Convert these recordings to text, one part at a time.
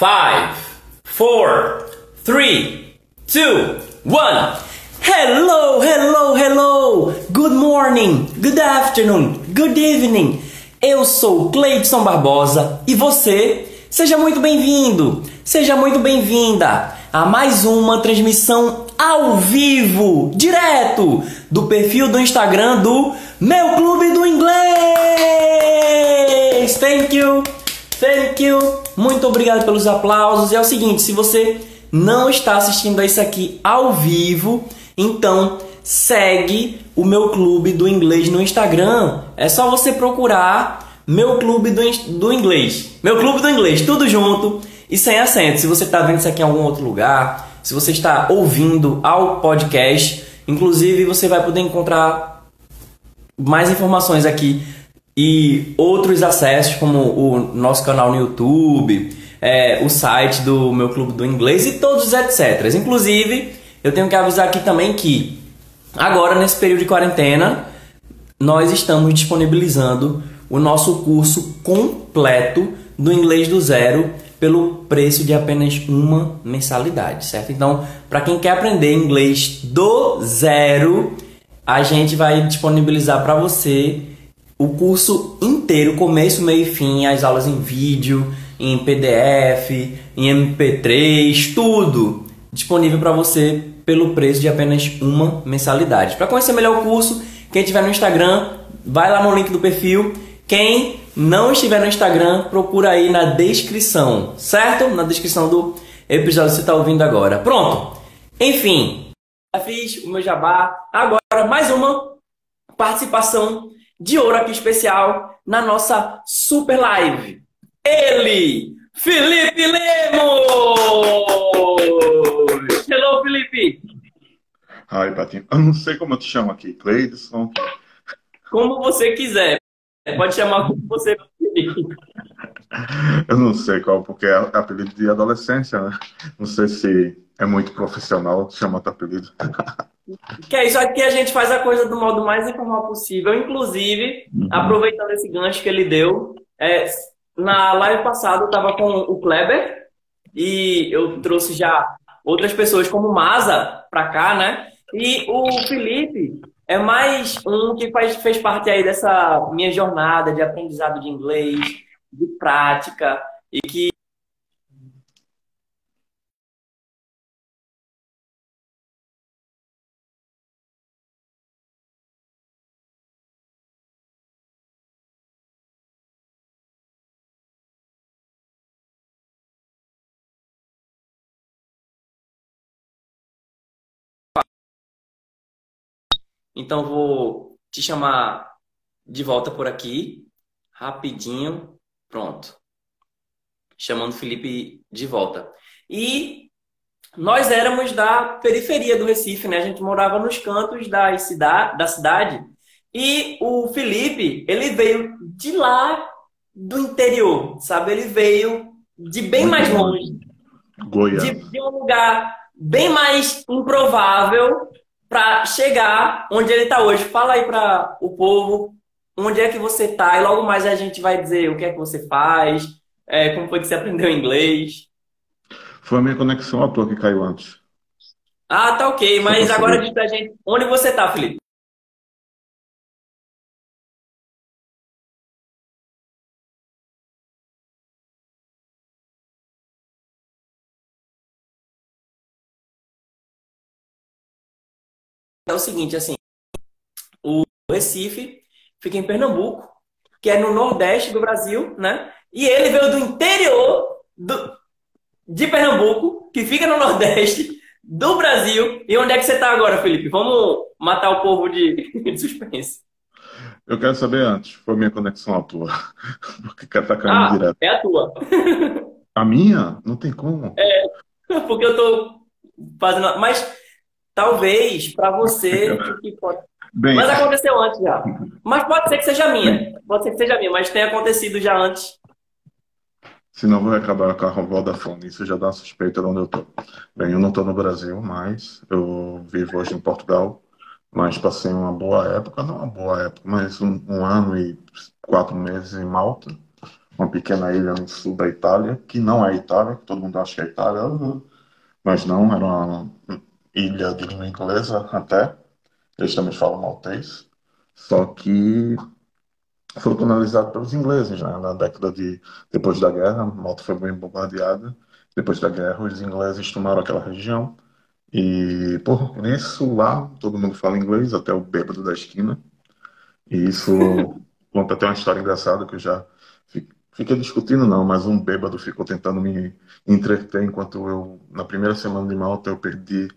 Five, four, three, two, one. Hello, hello, hello. Good morning, good afternoon, good evening. Eu sou Cleidson Barbosa e você, seja muito bem-vindo, seja muito bem-vinda a mais uma transmissão ao vivo, direto do perfil do Instagram do Meu Clube do Inglês. Thank you, thank you. Muito obrigado pelos aplausos. E é o seguinte, se você não está assistindo a isso aqui ao vivo, então segue o meu clube do inglês no Instagram. É só você procurar meu clube do, do inglês. Meu clube do inglês, tudo junto e sem acento. Se você está vendo isso aqui em algum outro lugar, se você está ouvindo ao podcast, inclusive você vai poder encontrar mais informações aqui e outros acessos, como o nosso canal no YouTube, é, o site do meu clube do inglês e todos os etc. Inclusive, eu tenho que avisar aqui também que agora, nesse período de quarentena, nós estamos disponibilizando o nosso curso completo do inglês do zero pelo preço de apenas uma mensalidade, certo? Então, para quem quer aprender inglês do zero, a gente vai disponibilizar para você o curso inteiro, começo, meio e fim, as aulas em vídeo, em PDF, em MP3, tudo disponível para você pelo preço de apenas uma mensalidade. Para conhecer melhor o curso, quem estiver no Instagram, vai lá no link do perfil. Quem não estiver no Instagram, procura aí na descrição, certo? Na descrição do episódio que você está ouvindo agora. Pronto. Enfim, já fiz o meu jabá. Agora, mais uma participação de ouro aqui especial na nossa super live. Ele, Felipe Lemos! Hello, Felipe! Ai, Patinho, eu não sei como eu te chamo aqui, Cleidson. Como você quiser. Pode chamar como você Eu não sei qual, porque é apelido de adolescência, né? Não sei se é muito profissional chamar teu apelido. Que é isso aqui a gente faz a coisa do modo mais informal possível. Inclusive, uhum. aproveitando esse gancho que ele deu, é, na live passada eu estava com o Kleber e eu trouxe já outras pessoas como Maza para cá, né? E o Felipe é mais um que faz, fez parte aí dessa minha jornada de aprendizado de inglês, de prática e que Então vou te chamar de volta por aqui, rapidinho, pronto. Chamando o Felipe de volta. E nós éramos da periferia do Recife, né? A gente morava nos cantos da cidade, da cidade. E o Felipe, ele veio de lá do interior, sabe? Ele veio de bem mais longe. Goiás. De, de um lugar bem mais improvável para chegar onde ele está hoje. Fala aí para o povo onde é que você está e logo mais a gente vai dizer o que é que você faz, é, como foi que você aprendeu inglês. Foi a minha conexão à toa que caiu antes. Ah, tá ok. Mas agora diz pra gente onde você está, Felipe. É o seguinte, assim, o Recife fica em Pernambuco, que é no nordeste do Brasil, né? E ele veio do interior do, de Pernambuco, que fica no nordeste do Brasil. E onde é que você está agora, Felipe? Vamos matar o povo de, de suspense. Eu quero saber antes, foi minha conexão à tua. Porque tá caindo ah, direto. É a tua. A minha? Não tem como. É, porque eu tô fazendo. Mas Talvez para você. Bem, mas aconteceu antes já. Mas pode ser que seja minha. Pode ser que seja minha, mas tem acontecido já antes. Senão vou acabar com a Vodafone. Isso já dá suspeita de onde eu tô. Bem, eu não estou no Brasil mais. Eu vivo hoje em Portugal. Mas passei uma boa época, não uma boa época, mas um, um ano e quatro meses em Malta, uma pequena ilha no sul da Itália, que não é Itália, que todo mundo acha que é Itália, mas não, era uma ilha de língua inglesa até. Eles também falam maltês. Só que foi colonizado pelos ingleses, né? Na década de depois da guerra, Malta foi bem bombardeada. Depois da guerra, os ingleses tomaram aquela região e por isso lá todo mundo fala inglês, até o bêbado da esquina. E isso conta até uma história engraçada que eu já fiquei discutindo não, mas um bêbado ficou tentando me entreter enquanto eu na primeira semana de Malta eu perdi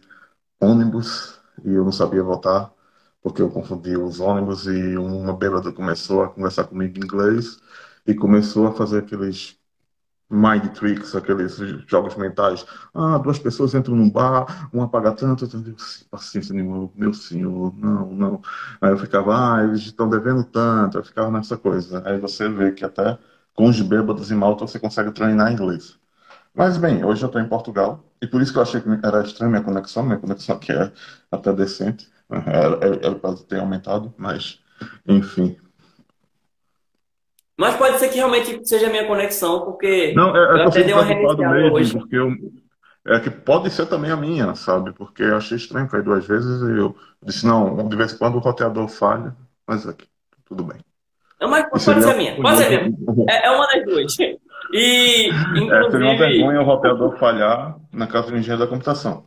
ônibus e eu não sabia voltar porque eu confundi os ônibus e uma bêbada começou a conversar comigo em inglês e começou a fazer aqueles mind tricks, aqueles jogos mentais. Ah, duas pessoas entram num bar, uma paga tanto, eu digo, paciência nenhuma, meu senhor, não, não. Aí eu ficava, ah, eles estão devendo tanto, eu ficava nessa coisa. Aí você vê que até com os bêbados em Malta você consegue treinar inglês. Mas bem, hoje eu estou em Portugal e por isso que eu achei que era estranha minha conexão, minha conexão aqui é até decente. Ela pode ter aumentado, mas enfim. Mas pode ser que realmente seja a minha conexão, porque não, é, é eu dei uma mesmo, hoje. Porque eu, é que pode ser também a minha, sabe? Porque eu achei estranho, foi duas vezes e eu disse, não, de vez em quando o roteador falha, mas aqui, tudo bem. Não, mas pode ser a minha, pode ser a minha. É, é uma das duas. E, inclusive... É, seria uma vergonha o roteador falhar na casa do engenheiro da computação.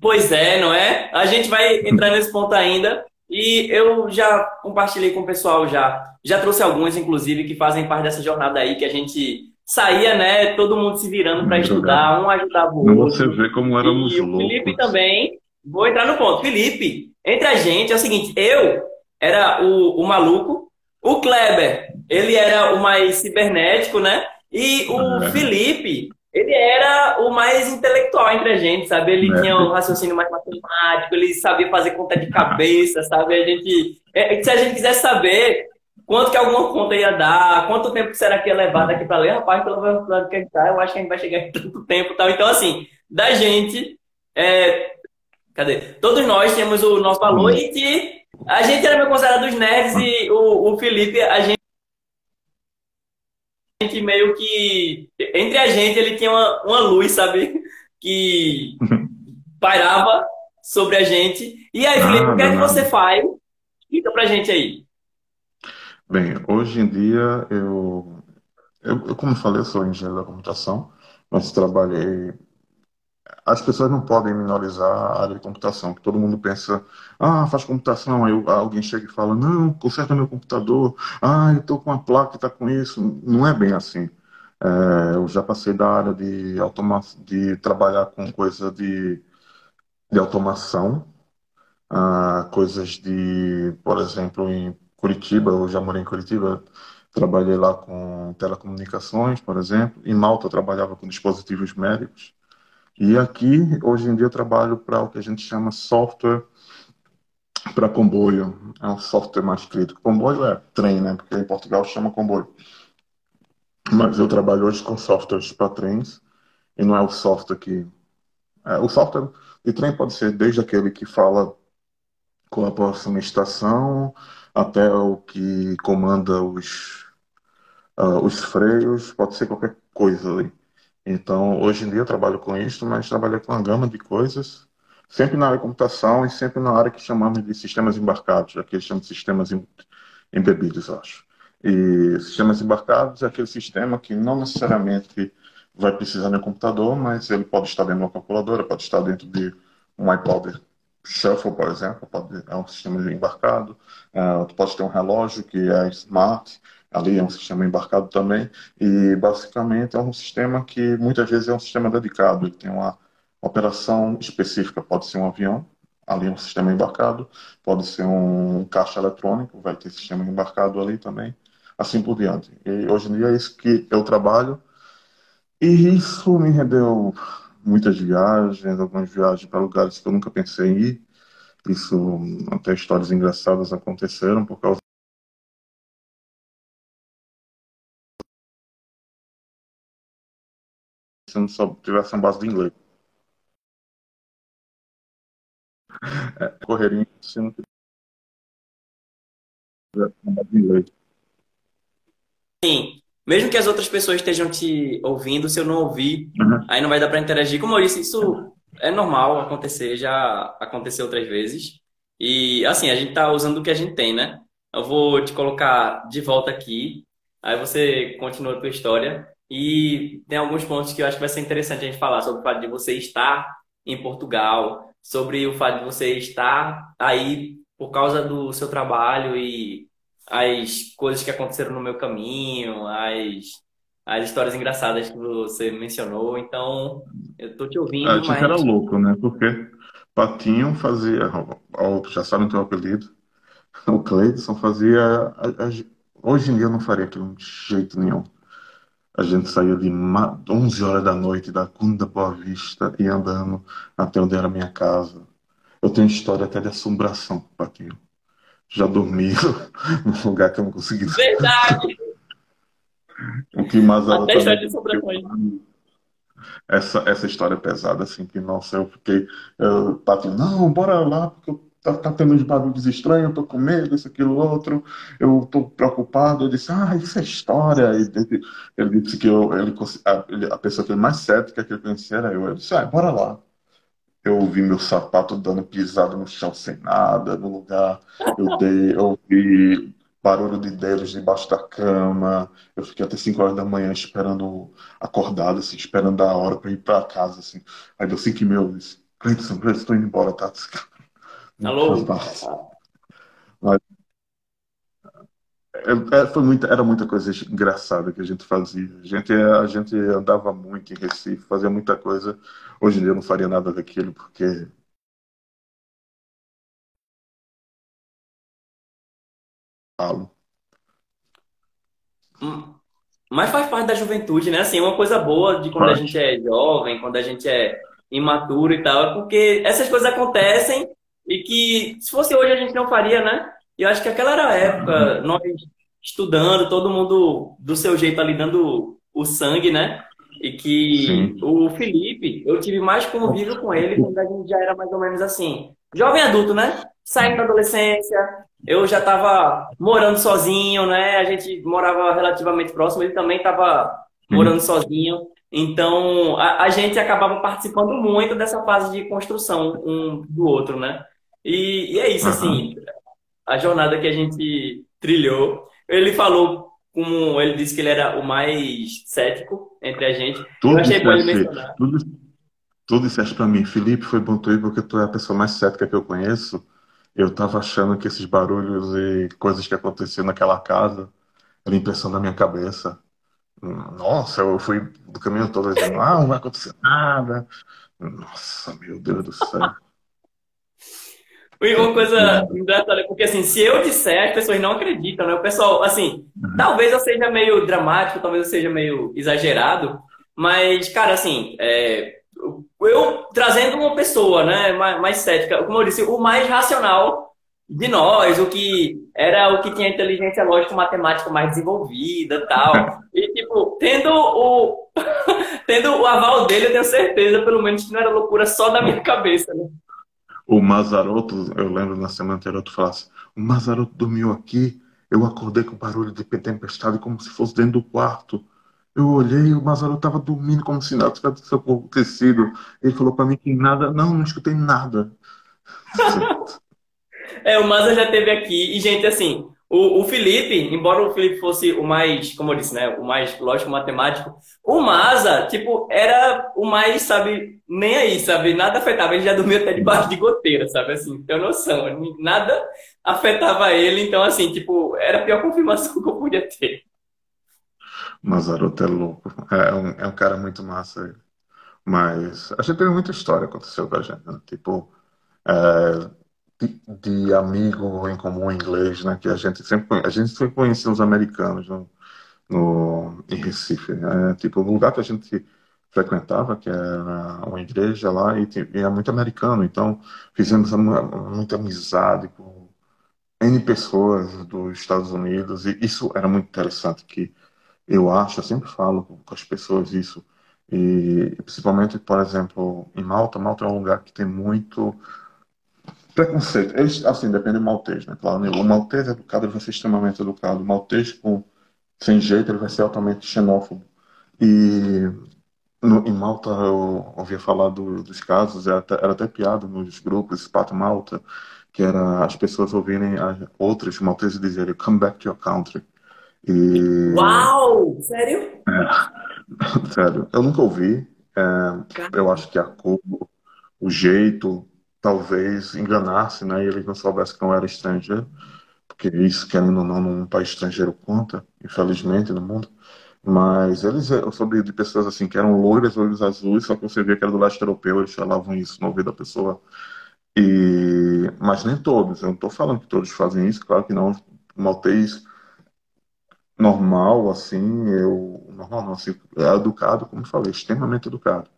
Pois é, não é? A gente vai entrar nesse ponto ainda. E eu já compartilhei com o pessoal já. Já trouxe alguns, inclusive, que fazem parte dessa jornada aí, que a gente saía, né? Todo mundo se virando para estudar, um ajudava o outro. Você vê como éramos e loucos. o Felipe também. Vou entrar no ponto. Felipe, entre a gente é o seguinte: eu era o, o maluco, o Kleber, ele era o mais cibernético, né? E o é. Felipe, ele era o mais intelectual entre a gente, sabe? Ele é. tinha um raciocínio mais matemático, ele sabia fazer conta de cabeça, sabe? A gente, é, se a gente quisesse saber quanto que alguma conta ia dar, quanto tempo será que ia levar daqui para ler, rapaz, pelo menos que a gente tá, eu acho que a gente vai chegar em tanto tempo, tal. Então assim, da gente, é, cadê? Todos nós temos o nosso valor e que a gente era meio considerado os nerds e o, o Felipe, a gente gente meio que. Entre a gente, ele tinha uma, uma luz, sabe? Que pairava sobre a gente. E aí, Felipe, ah, o que é que você faz? Explica pra gente aí. Bem, hoje em dia eu, eu, eu como falei, eu sou engenheiro da computação, mas trabalhei as pessoas não podem minorizar a área de computação, que todo mundo pensa, ah, faz computação, aí alguém chega e fala, não, conserta meu computador, ah, eu estou com uma placa que está com isso. Não é bem assim. É, eu já passei da área de, automa de trabalhar com coisa de, de automação, ah, coisas de, por exemplo, em Curitiba, eu já morei em Curitiba, trabalhei lá com telecomunicações, por exemplo. Em Malta eu trabalhava com dispositivos médicos. E aqui, hoje em dia, eu trabalho para o que a gente chama software para comboio. É um software mais crítico. Comboio é trem, né? Porque em Portugal chama comboio. Mas eu trabalho hoje com softwares para trens e não é o software que. É, o software de trem pode ser desde aquele que fala com a próxima estação até o que comanda os, uh, os freios, pode ser qualquer coisa ali. Então, hoje em dia eu trabalho com isso, mas trabalhei com uma gama de coisas, sempre na área de computação e sempre na área que chamamos de sistemas embarcados, aqui eles chamam de sistemas embebidos, acho. E sistemas embarcados é aquele sistema que não necessariamente vai precisar de um computador, mas ele pode estar dentro de uma calculadora, pode estar dentro de um iPod Shuffle, por exemplo, pode, é um sistema embarcado. Uh, pode ter um relógio que é smart, ali é um sistema embarcado também, e basicamente é um sistema que muitas vezes é um sistema dedicado, ele tem uma operação específica, pode ser um avião, ali é um sistema embarcado, pode ser um caixa eletrônico, vai ter sistema embarcado ali também, assim por diante. E hoje em dia é isso que eu trabalho, e isso me rendeu muitas viagens, algumas viagens para lugares que eu nunca pensei em ir, isso até histórias engraçadas aconteceram por causa se não só tivesse uma base de inglês. É, correria se não tivesse uma base de inglês. assim, mesmo que as outras pessoas estejam te ouvindo, se eu não ouvir, Uhum. aí não vai dar para interagir. Como eu disse, isso é normal acontecer, já aconteceu outras vezes. E assim, a gente tá usando o que a gente tem, né? Eu vou te colocar de volta aqui, aí você continua a tua história. E tem alguns pontos que eu acho que vai ser interessante a gente falar sobre o fato de você estar em Portugal, sobre o fato de você estar aí por causa do seu trabalho e as coisas que aconteceram no meu caminho, as, as histórias engraçadas que você mencionou. Então, eu tô te ouvindo, gente era mas louco, né? Porque Patinho fazia, ó, já sabem teu apelido, o Cleidson fazia. hoje em dia eu não faria aquilo de jeito nenhum. A gente saía de ma- 11 horas da noite da Cunda Boa Vista e andando até onde era a minha casa. Eu tenho história até de assombração, Patinho. Já dormi num lugar que eu não consegui. verdade, O que Mazarop até história de sobrepõe. Essa, essa história é pesada, assim, que, nossa, eu fiquei. Eu, Patinho, não, bora lá, porque eu, tá, tá tendo uns barulhos estranhos, eu tô com medo, isso, aquilo, outro, eu tô preocupado. Eu disse, ah, isso é história. Ele, ele disse que eu, ele, a, a pessoa que é mais cética que eu conhecia era eu. Eu disse, ah, bora lá. Eu ouvi meu sapato dando pisada no chão sem nada, no lugar. Eu dei, eu barulho de dedos debaixo da cama. Eu fiquei até 5 horas da manhã esperando, acordado, assim, esperando a hora para ir para casa, assim. Aí deu 5 e meia, eu disse, Cleiton, Cleiton, estou indo embora, tá? Alô? Mas, é, é, foi muita, era muita coisa engraçada que a gente fazia. A gente, a gente andava muito em Recife, fazia muita coisa. Hoje em dia eu não faria nada daquilo, porque falo. Hum, Mas faz parte da juventude, né? Assim, uma coisa boa de quando a gente é jovem, quando a gente é imaturo e tal, é porque essas coisas acontecem e que se fosse hoje a gente não faria, né? E eu acho que aquela era a época, nós estudando, todo mundo do seu jeito ali dando o sangue, né? E que Sim. o Felipe, eu tive mais convívio com ele quando a gente já era mais ou menos assim, jovem adulto, né? Saindo da adolescência, eu já estava morando sozinho, né? A gente morava relativamente próximo, ele também estava morando Uhum. sozinho. Então, a, a gente acabava participando muito dessa fase de construção um do outro, né? E, e é isso, Aham. assim, a jornada que a gente trilhou. Ele falou, como ele disse que ele era o mais cético entre a gente. Eu Tu achei bom mencionar. tu, tu disseste pra mim, Felipe, foi bom tu ir porque tu é a pessoa mais cética que eu conheço. Eu tava achando que esses barulhos e coisas que aconteciam naquela casa era impressão da minha cabeça. Nossa, eu fui do caminho todo dizendo, ah, não vai acontecer nada. Nossa, meu Deus do céu. E uma coisa engraçada, porque assim, se eu disser, as pessoas não acreditam, né? O pessoal, assim, talvez eu seja meio dramático, talvez eu seja meio exagerado, mas, cara, assim, é, eu trazendo uma pessoa, né, mais, mais cética, como eu disse, o mais racional de nós, o que era o que tinha inteligência lógica matemática mais desenvolvida, tal. E tipo, tendo o tendo o aval dele, eu tenho certeza, pelo menos que não era loucura só da minha cabeça, né? O Mazaroto, eu lembro na semana anterior, tu falasse, o Mazaroto dormiu aqui, eu acordei com barulho de tempestade como se fosse dentro do quarto. Eu olhei e o Mazaroto estava dormindo como se nada tivesse acontecido. Ele falou para mim que nada, não, não escutei nada. É, o Maza já teve aqui. E, gente, assim, o, o Felipe, embora o Felipe fosse o mais, como eu disse, né? O mais lógico matemático, o Maza, tipo, era o mais, sabe, nem aí, sabe? Nada afetava. Ele já dormia até debaixo de goteira, sabe? Assim, tem noção. Nada afetava ele. Então, assim, tipo, era a pior confirmação que eu podia ter. Mazaroto é louco. É um, é um cara muito massa. Mas a gente teve muita história aconteceu com a gente, né? Tipo, é, de, amigo em comum inglês, né? Que a gente sempre, a gente sempre conhecia os americanos no, no, em Recife, né? Tipo, o lugar que a gente frequentava, que era uma igreja lá, e tinha muito americano. Então, fizemos muita amizade com N pessoas dos Estados Unidos, e isso era muito interessante, que eu acho, eu sempre falo com as pessoas isso, e principalmente, por exemplo, em Malta, Malta é um lugar que tem muito preconceito. Eles, assim, depende do maltês, né? Claro, né? o maltês educado ele vai ser extremamente educado. O maltês com sem jeito, ele vai ser altamente xenófobo. E no, em Malta eu ouvia falar do, dos casos, era até, era até piada nos grupos, Spat Malta, que era as pessoas ouvirem as, outros malteses dizerem come back to your country. E... Uau! Sério? É, sério. Eu nunca ouvi. É, eu acho que a cor, o jeito, talvez enganasse, né? E eles não soubessem que não era estrangeiro. Porque isso, querendo ou não, num país estrangeiro conta, infelizmente, no mundo. Mas eles, eu soube de pessoas assim que eram loiras, olhos azuis, só que você via que era do leste europeu, eles falavam isso no ouvido da pessoa. E, mas nem todos, eu não estou falando que todos fazem isso, claro que não. Maltês normal, assim, eu. Normal não, assim, é educado, como eu falei, extremamente educado.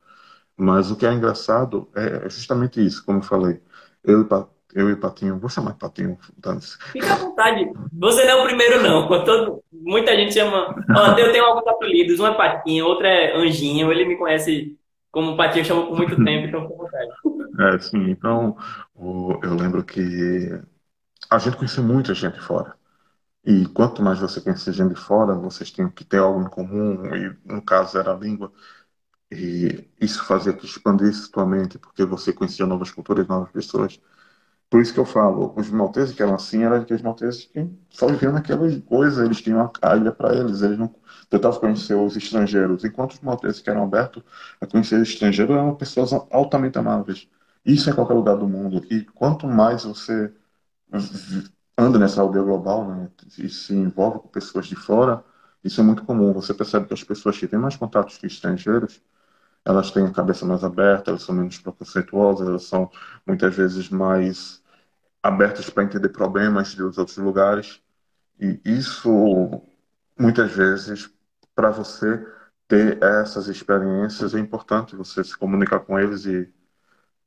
Mas o que é engraçado é justamente isso, como eu falei. Eu, eu e Patinho, vou chamar de Patinho, Dance. Fica à vontade. Você não é o primeiro, não. Todo, muita gente chama. Eu tenho alguns apelidos, um é Patinho, outro é Anjinho. Ele me conhece como Patinho, chama por muito tempo, então fica à vontade. É, sim. Então, eu lembro que a gente conhece muita gente fora. E quanto mais você conhecer gente de fora, vocês têm que ter algo em comum, e no caso era a língua. E isso fazia que expandisse sua mente, porque você conhecia novas culturas, novas pessoas. Por isso que eu falo, os malteses que eram assim, eram aqueles malteses que só viviam naquelas coisas, eles tinham a ilha para eles, eles não tentavam conhecer os estrangeiros. Enquanto os malteses que eram abertos a conhecer os estrangeiros eram pessoas altamente amáveis. Isso em qualquer lugar do mundo. E quanto mais você anda nessa aldeia global né, e se envolve com pessoas de fora, isso é muito comum. Você percebe que as pessoas que têm mais contatos com estrangeiros, elas têm a cabeça mais aberta, elas são menos preconceituosas, elas são muitas vezes mais abertas para entender problemas dos outros lugares. E isso, muitas vezes, para você ter essas experiências, é importante você se comunicar com eles e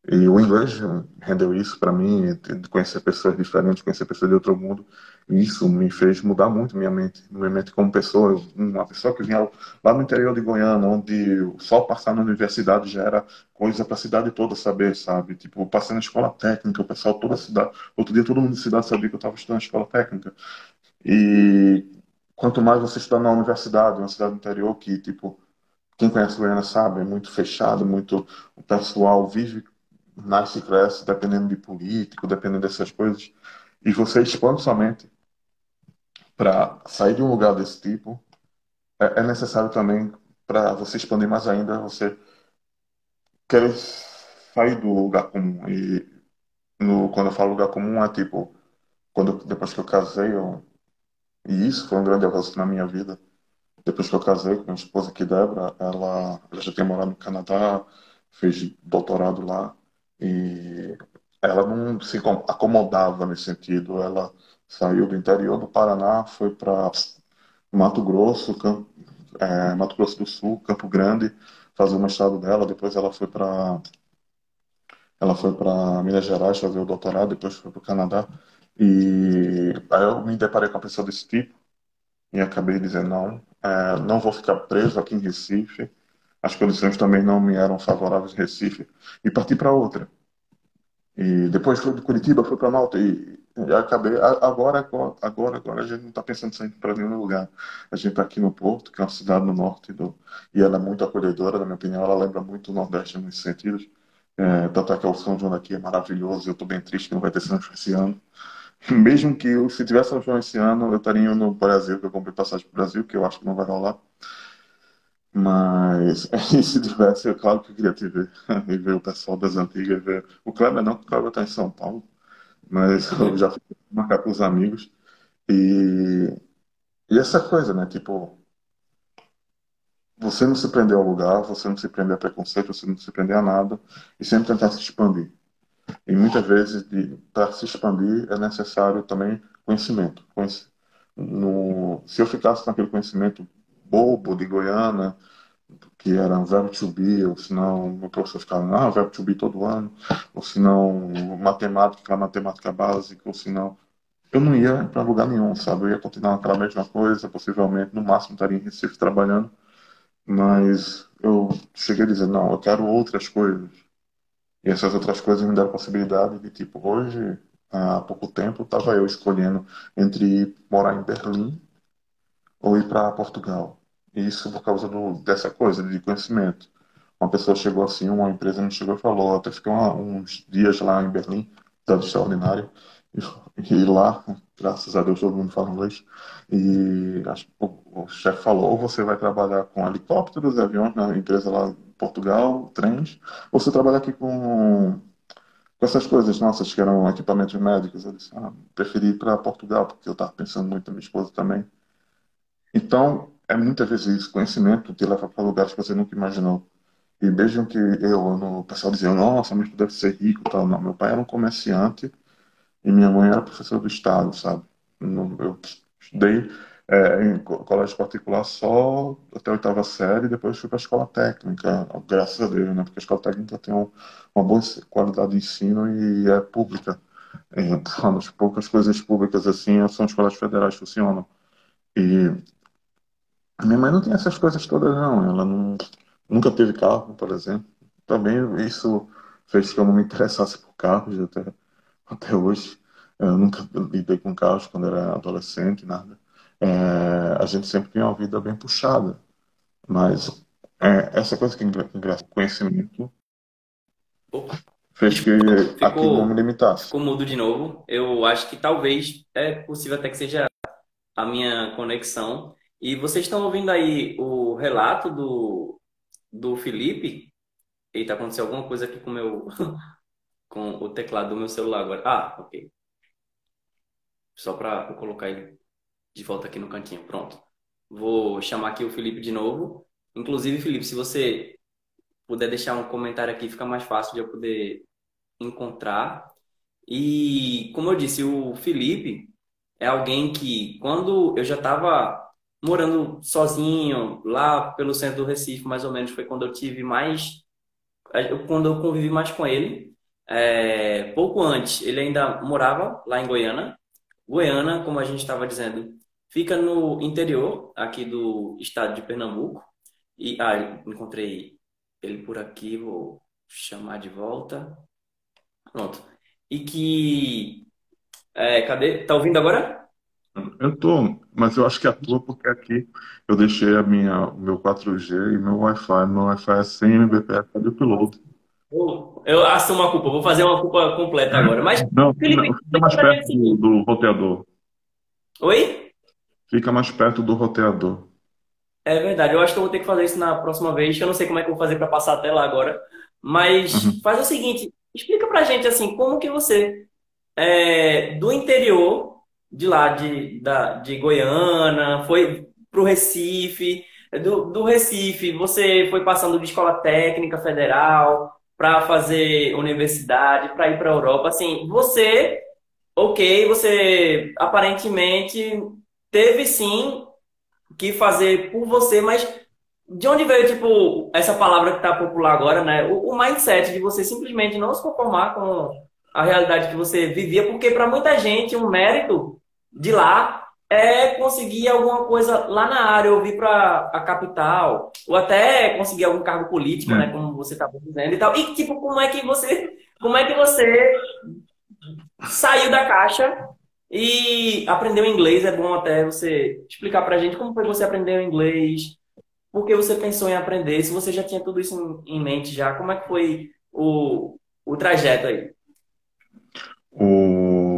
e o inglês rendeu isso para mim, conhecer pessoas diferentes, conhecer pessoas de outro mundo. E isso me fez mudar muito minha mente, minha mente como pessoa. Uma pessoa que vinha lá no interior de Goiânia, onde só passar na universidade já era coisa para a cidade toda saber, sabe? Tipo, passei na escola técnica, o pessoal toda a cidade. Outro dia todo mundo da cidade sabia que eu estava estudando na escola técnica. E quanto mais você estudar na universidade, uma cidade do interior que, tipo, quem conhece Goiânia sabe, é muito fechado, muito. O pessoal vive nasce e cresce dependendo de político, dependendo dessas coisas, e você expande somente para sair de um lugar desse tipo, é, é necessário também, para você expandir mais ainda, você querer sair do lugar comum. E no, quando eu falo lugar comum, é tipo, quando, depois que eu casei, eu, e isso foi um grande avanço na minha vida. Depois que eu casei com minha esposa aqui, Débora, ela, ela já tinha morado no Canadá, fez doutorado lá. E ela não se acomodava nesse sentido. Ela saiu do interior do Paraná, foi para Mato Grosso, Campo, é, Mato Grosso do Sul, Campo Grande, fazer o mestrado dela. Depois ela foi para ela foi para Minas Gerais fazer o doutorado, depois foi para o Canadá. E aí eu me deparei com uma pessoa desse tipo e acabei dizendo não, é, não vou ficar preso aqui em Recife as condições também não me eram favoráveis em Recife, e parti para outra. E depois fui de Curitiba, fui para Malta e, e acabei. Agora, agora, agora a gente não está pensando em sair para nenhum lugar. A gente está aqui no Porto, que é uma cidade no norte do, e ela é muito acolhedora, na minha opinião. Ela lembra muito o Nordeste nesses sentidos. É, tanto é que o São João daqui é maravilhoso. Eu estou bem triste que não vai ter São João esse ano. Mesmo que se tivesse São João esse ano, eu estaria no Brasil, que eu comprei passagem para o Brasil, que eu acho que não vai rolar. Mas se tivesse, é claro que eu queria te ver. E ver o pessoal das antigas. Ver... O Kleber não, porque o Kleber está em São Paulo. Mas eu já fui marcar com os amigos. E, e essa coisa, né? Tipo, você não se prender ao lugar, você não se prender a preconceito, você não se prender a nada. E sempre tentar se expandir. E muitas vezes, para se expandir, é necessário também conhecimento. No, se eu ficasse naquele conhecimento bobo de Goiânia, que era verbo to be, ou se não, o professor ficava, ah, verbo to be todo ano, ou se não, matemática, matemática básica, ou se não, eu não ia para lugar nenhum, sabe? Eu ia continuar aquela mesma coisa, possivelmente, no máximo estaria em Recife trabalhando, mas eu cheguei a dizer, não, eu quero outras coisas. E essas outras coisas me deram a possibilidade de, tipo, hoje, há pouco tempo, estava eu escolhendo entre morar em Berlim ou ir para Portugal. Isso por causa do, dessa coisa, de conhecimento. Uma pessoa chegou assim, uma empresa me chegou e falou, até fiquei uma, uns dias lá em Berlim, cidade extraordinária, e, e, lá, graças a Deus, todo mundo fala inglês, e o, o chefe falou, ou você vai trabalhar com helicópteros, aviões, na empresa lá em Portugal, trens, ou você trabalha aqui com, com essas coisas nossas, que eram equipamentos médicos. Eu disse, ah, preferi ir para Portugal, porque eu estava pensando muito na minha esposa também. Então, é muitas vezes isso, conhecimento te leva para lugares que você nunca imaginou. E vejam que eu, o pessoal dizia, nossa, mas tu deve ser rico tal. Não, meu pai era um comerciante e minha mãe era professora do Estado, sabe? Eu estudei é, em colégio particular só até a oitava série, depois fui para a escola técnica, graças a Deus, né? Porque a escola técnica tem um, uma boa qualidade de ensino e é pública. Então, as poucas coisas públicas assim são escolas federais que funcionam. E minha mãe não tem essas coisas todas, não. Ela não, nunca teve carro, por exemplo. Também isso fez que eu não me interessasse por carros até, até hoje. Eu nunca lidei com carros quando era adolescente, nada. É, a gente sempre tem uma vida bem puxada. Mas é, essa coisa que ingressa conhecimento fez que ficou, aqui não me limitasse. Ficou mudo de novo. Eu acho que talvez é possível até que seja a minha conexão. E vocês estão ouvindo aí o relato do, do Felipe. Eita, aconteceu alguma coisa aqui com, meu, com o teclado do meu celular agora. Ah, ok. Só para colocar ele de volta aqui no cantinho. Pronto. Vou chamar aqui o Felipe de novo. Inclusive, Felipe, se você puder deixar um comentário aqui, fica mais fácil de eu poder encontrar. E, como eu disse, o Felipe é alguém que, quando eu já estava morando sozinho lá pelo centro do Recife, mais ou menos, foi quando eu tive mais. Quando eu convivi mais com ele. É, pouco antes, ele ainda morava lá em Goiânia. Goiânia, como a gente estava dizendo, fica no interior aqui do estado de Pernambuco. E ah, encontrei ele por aqui, vou chamar de volta. Pronto. E que. É, cadê? Tá ouvindo agora? Eu tô, mas eu acho que é a tua, porque aqui eu deixei a minha, o meu 4G e meu Wi-Fi. Meu Wi-Fi é 100 Mbps de upload. Eu assumo a culpa, vou fazer uma culpa completa agora. Mas, não, Felipe, não, fica mais perto do, do roteador. Oi? Fica mais perto do roteador. É verdade, eu acho que eu vou ter que fazer isso na próxima vez. Eu não sei como é que eu vou fazer para passar a tela agora. Mas uhum. faz o seguinte, explica pra gente assim, como que você, é, do interior, de lá de, da, de Goiânia, foi para o Recife. Do, do Recife, você foi passando de escola técnica federal para fazer universidade, para ir para a Europa. Assim, você, ok, você aparentemente teve sim que fazer por você, mas de onde veio, tipo, essa palavra que está popular agora, né? O, o mindset de você simplesmente não se conformar com a realidade que você vivia, porque para muita gente um mérito de lá é conseguir alguma coisa lá na área, ou vir para a capital, ou até conseguir algum cargo político, é. né, como você estava dizendo e tal. E tipo, como é que você, como é que você saiu da caixa e aprendeu inglês? É bom até você explicar para a gente como foi que você aprendeu inglês, por que você pensou em aprender, se você já tinha tudo isso em mente já, como é que foi o, o trajeto aí? O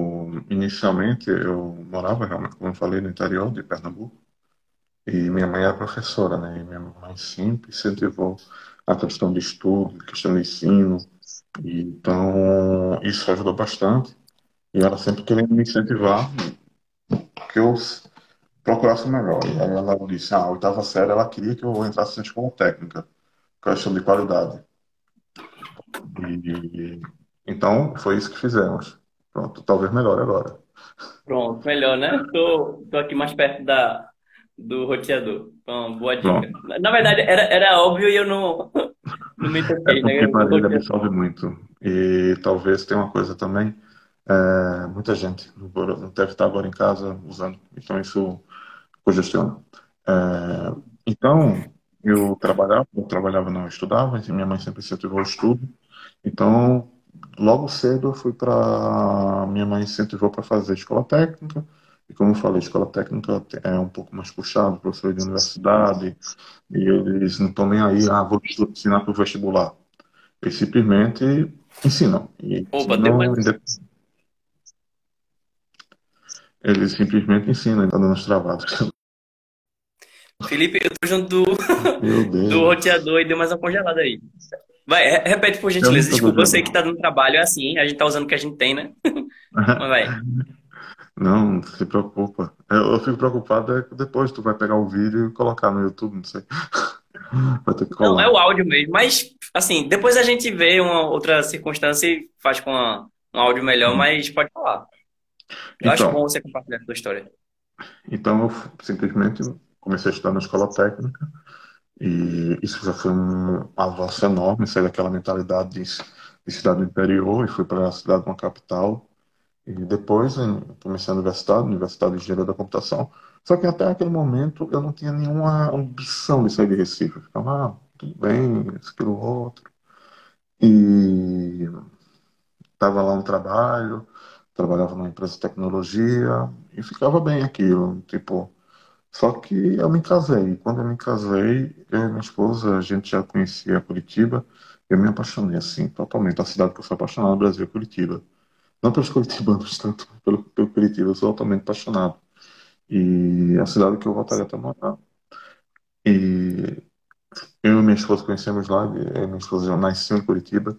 inicialmente eu morava realmente, como eu falei, no interior de Pernambuco. E minha mãe era professora, né? E minha mãe sempre incentivou a questão de estudo, questão de ensino. E, então, isso ajudou bastante. E ela sempre querendo me incentivar que eu procurasse melhor. E aí ela disse, ah, a oitava série ela queria que eu entrasse na escola técnica, questão de qualidade. E, então, foi isso que fizemos. Pronto, talvez melhor agora. Pronto, melhor, né? Tô, tô aqui mais perto da, do roteador. Então, boa dica. Na verdade, era, era óbvio e eu não, não me toquei, é né? Porque ele absorve muito. E talvez tenha uma coisa também, é, muita gente deve estar agora em casa usando, então isso congestiona. É, então, eu trabalhava, eu trabalhava não, eu estudava, minha mãe sempre incentivou o estudo, então logo cedo eu fui para minha mãe incentivou para fazer escola técnica E como eu falei, escola técnica é um pouco mais puxado, professor de universidade, e eles não estão nem aí, ah, vou ensinar para o vestibular. Eles simplesmente ensinam. E Opa, mais... Eles simplesmente ensinam, está dando os travados. Felipe, eu tô junto do, do roteador e deu mais uma congelada aí. Vai, repete por gentileza. Desculpa, eu sei que tá dando trabalho, é assim, a gente tá usando o que a gente tem, né? Mas vai. Não, não se preocupa. Eu, eu fico preocupado é que depois tu vai pegar o vídeo e colocar no YouTube, não sei. Vai ter que Não, é o áudio mesmo. Mas, assim, depois a gente vê uma outra circunstância e faz com uma, um áudio melhor, hum. mas pode falar. Eu então, acho bom você compartilhar a sua história. Então, eu simplesmente comecei a estudar na escola técnica e isso já foi um avanço enorme, sair daquela mentalidade de, de cidade do interior e fui para a cidade de uma capital. E depois comecei a universidade, Universidade de Engenharia da Computação. Só que até aquele momento eu não tinha nenhuma ambição de sair de Recife. Eu ficava, ah, tudo bem, isso, aquilo, outro. E estava lá no trabalho, trabalhava numa empresa de tecnologia e ficava bem aquilo. Tipo, só que eu me casei. Quando eu me casei, eu e minha esposa, a gente já conhecia Curitiba. Eu me apaixonei, assim, totalmente. A cidade que eu sou apaixonado no Brasil é Curitiba. Não pelos curitibanos, tanto pelo, pelo Curitiba. Eu sou totalmente apaixonado. E a cidade que eu voltaria até morar. E eu e minha esposa conhecemos lá. E minha esposa já nasceu em Curitiba.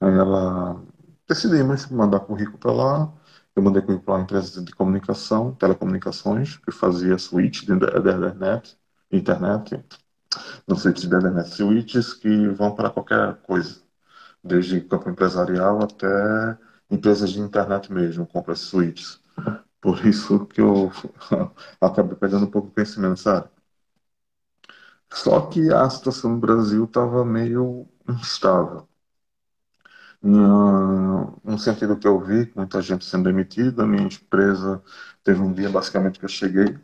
Aí ela decidimos mandar currículo para lá eu mandei currículo para uma empresa de comunicação, telecomunicações, que fazia switch de Ethernet, internet, no switch de Ethernet, switches que vão para qualquer coisa, desde campo empresarial até empresas de internet mesmo, compra switches. Por isso que eu acabei perdendo um pouco de conhecimento sabe? Só que a situação no Brasil estava meio instável no, no sentido que eu vi, muita gente sendo demitida, minha empresa teve um dia basicamente que eu cheguei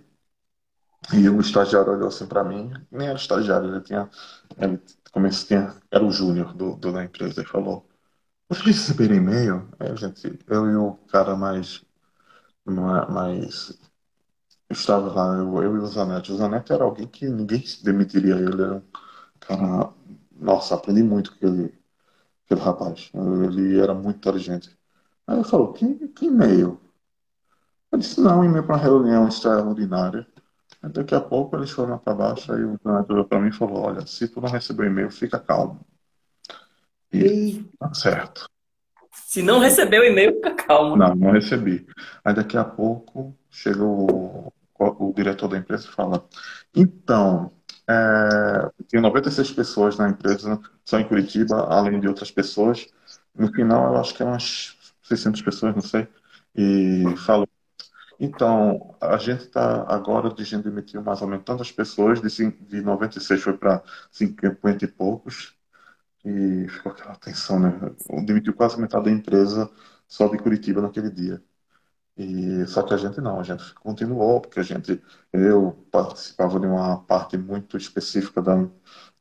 e o estagiário olhou assim para mim, nem era estagiário, ele tinha, ele comece, tinha, era o júnior do, do, da empresa, e falou, vocês receberam e-mail? Aí a gente, eu e o cara mais, mais estava lá, eu, eu e o Zanetti. O Zanetti era alguém que ninguém se demitiria, ele era um cara, nossa, aprendi muito com ele aquele rapaz. Ele era muito inteligente. Aí ele falou, que, que e-mail? Eu disse, não, e-mail para uma reunião extraordinária. Aí daqui a pouco eles foram para baixo, aí o Renato olhou para mim e falou, olha, se tu não recebeu e-mail, fica calmo. E tá certo. Se não recebeu e-mail, fica calmo. Não, não recebi. Aí daqui a pouco chega o, o, o diretor da empresa e fala, então, é, tinha 96 pessoas na empresa, só em Curitiba, além de outras pessoas. No final, eu acho que eram umas 600 pessoas, não sei. E falou. Então, a gente está agora, gente demitiu mais ou menos tantas pessoas, de, de 96 foi para 50 e poucos. E ficou aquela tensão, né? Demitiu quase metade da empresa só de Curitiba naquele dia. E, só que a gente não, a gente continuou, porque a gente, eu participava de uma parte muito específica da,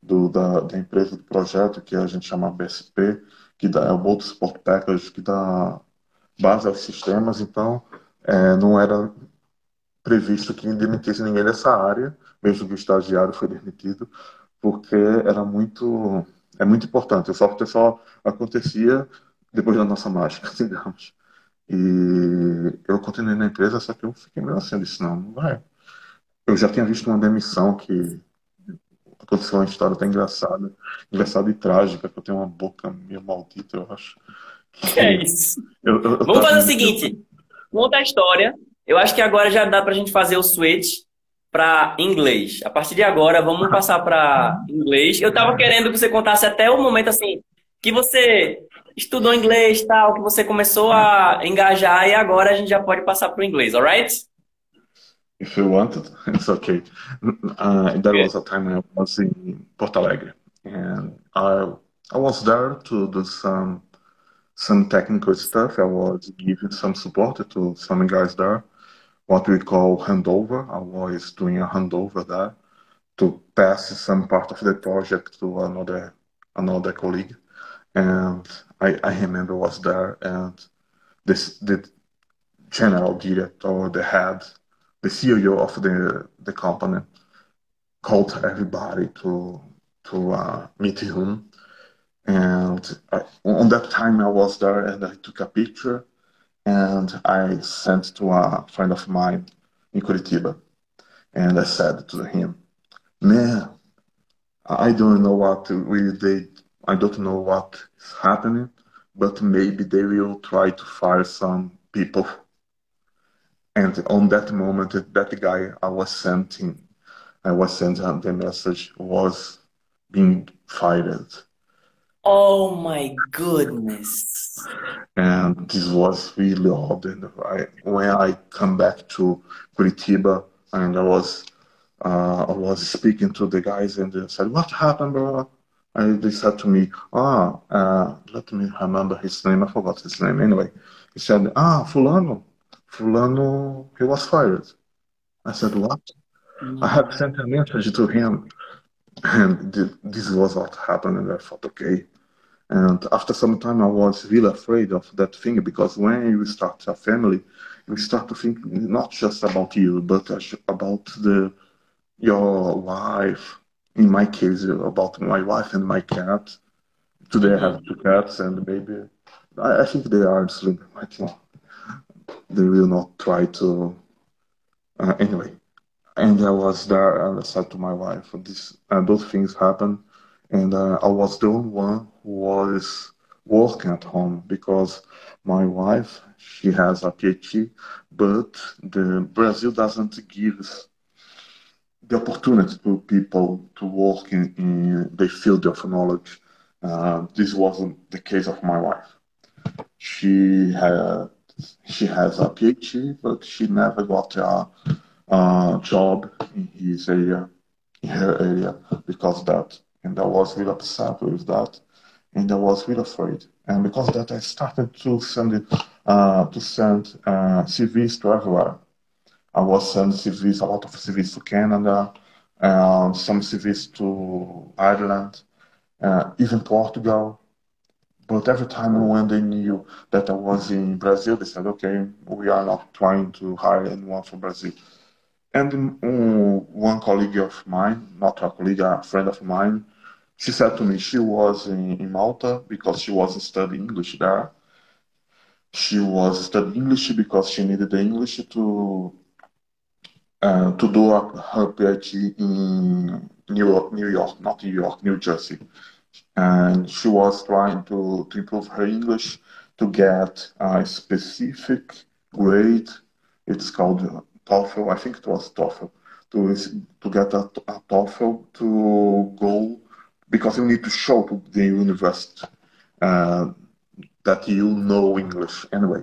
do, da, da empresa do projeto, que a gente chama BSP, que dá, é o Bolt Support Package, que dá base aos sistemas, então é, não era previsto que demitisse ninguém dessa área, mesmo que o estagiário foi demitido, porque era muito, é muito importante. O software só acontecia depois da nossa mágica, digamos. E eu continuei na empresa, só que eu fiquei meio assim, eu disse, não, não vai. Eu já tinha visto uma demissão que aconteceu uma história até engraçada, engraçada e trágica, que eu tenho uma boca meio maldita, eu acho. Que é isso? Eu, eu, Vamos fazer o seguinte, conta a história. Eu acho que agora já dá pra gente fazer o switch para inglês. A partir de agora, vamos passar para inglês. Eu tava querendo que você contasse até o momento assim que você estudou inglês, tal, que você começou a engajar e agora a gente já pode passar para o inglês, alright? If you wanted, it's okay. Uh, there was a time I was in Porto Alegre, and I I was there to do some some technical stuff. I was giving some support to some guys there, what we call handover. I was doing a handover there to pass some part of the project to another another colleague, and I, I remember was there and this the general director, the head the CEO of the the company called everybody to to uh, meet him. And I, on that time, I was there and I took a picture and I sent to a friend of mine in Curitiba. And I said to him, man, I don't know what we they I don't know what is happening, but maybe they will try to fire some people. And on that moment, that guy I was sending, I was sending the message was being fired. Oh my goodness. And this was really odd. And I, when I come back to Curitiba and I was uh, I was speaking to the guys and they said, "What happened, bro?" And they said to me, "Ah, uh, let me remember his name. I forgot his name. Anyway, he said, "Ah, fulano, fulano, he was fired." I said, "What?" I have sent a message to him, and this was what happened. And I thought, okay. And after some time, I was really afraid of that thing because when you start a family, you start to think not just about you, but about the your wife. In my case, about my wife and my cat. Today I have two cats and maybe. I, I think they are sleeping right now. They will not try to. Uh, anyway, and I was there and I said to my wife, "This uh, those things happen," and uh, I was the only one who was working at home because my wife she has a PhD, but the Brazil doesn't give the opportunity to people to work in, in the field of knowledge. Uh, this wasn't the case of my wife. She had she has a PhD, but she never got a, a job in his area, in her area, because that. And I was really upset with that, and I was really afraid. And because that, I started to send it, uh, to send uh, CVs to everywhere. I was sending CVs, a lot of CVs to Canada, uh, some CVs to Ireland, uh, even Portugal. But every time when they knew that I was in Brazil, they said, okay, we are not trying to hire anyone from Brazil. And um, one colleague of mine, not a colleague, a friend of mine, she said to me she was in, in Malta because she was studying English there. She was studying English because she needed the English to uh, to do her PhD in New York, New York, not New York, New Jersey. And she was trying to, to improve her English to get a specific grade. It's called TOEFL, I think it was TOEFL, to, to get a, a TOEFL to go, because you need to show to the university uh, that you know English anyway.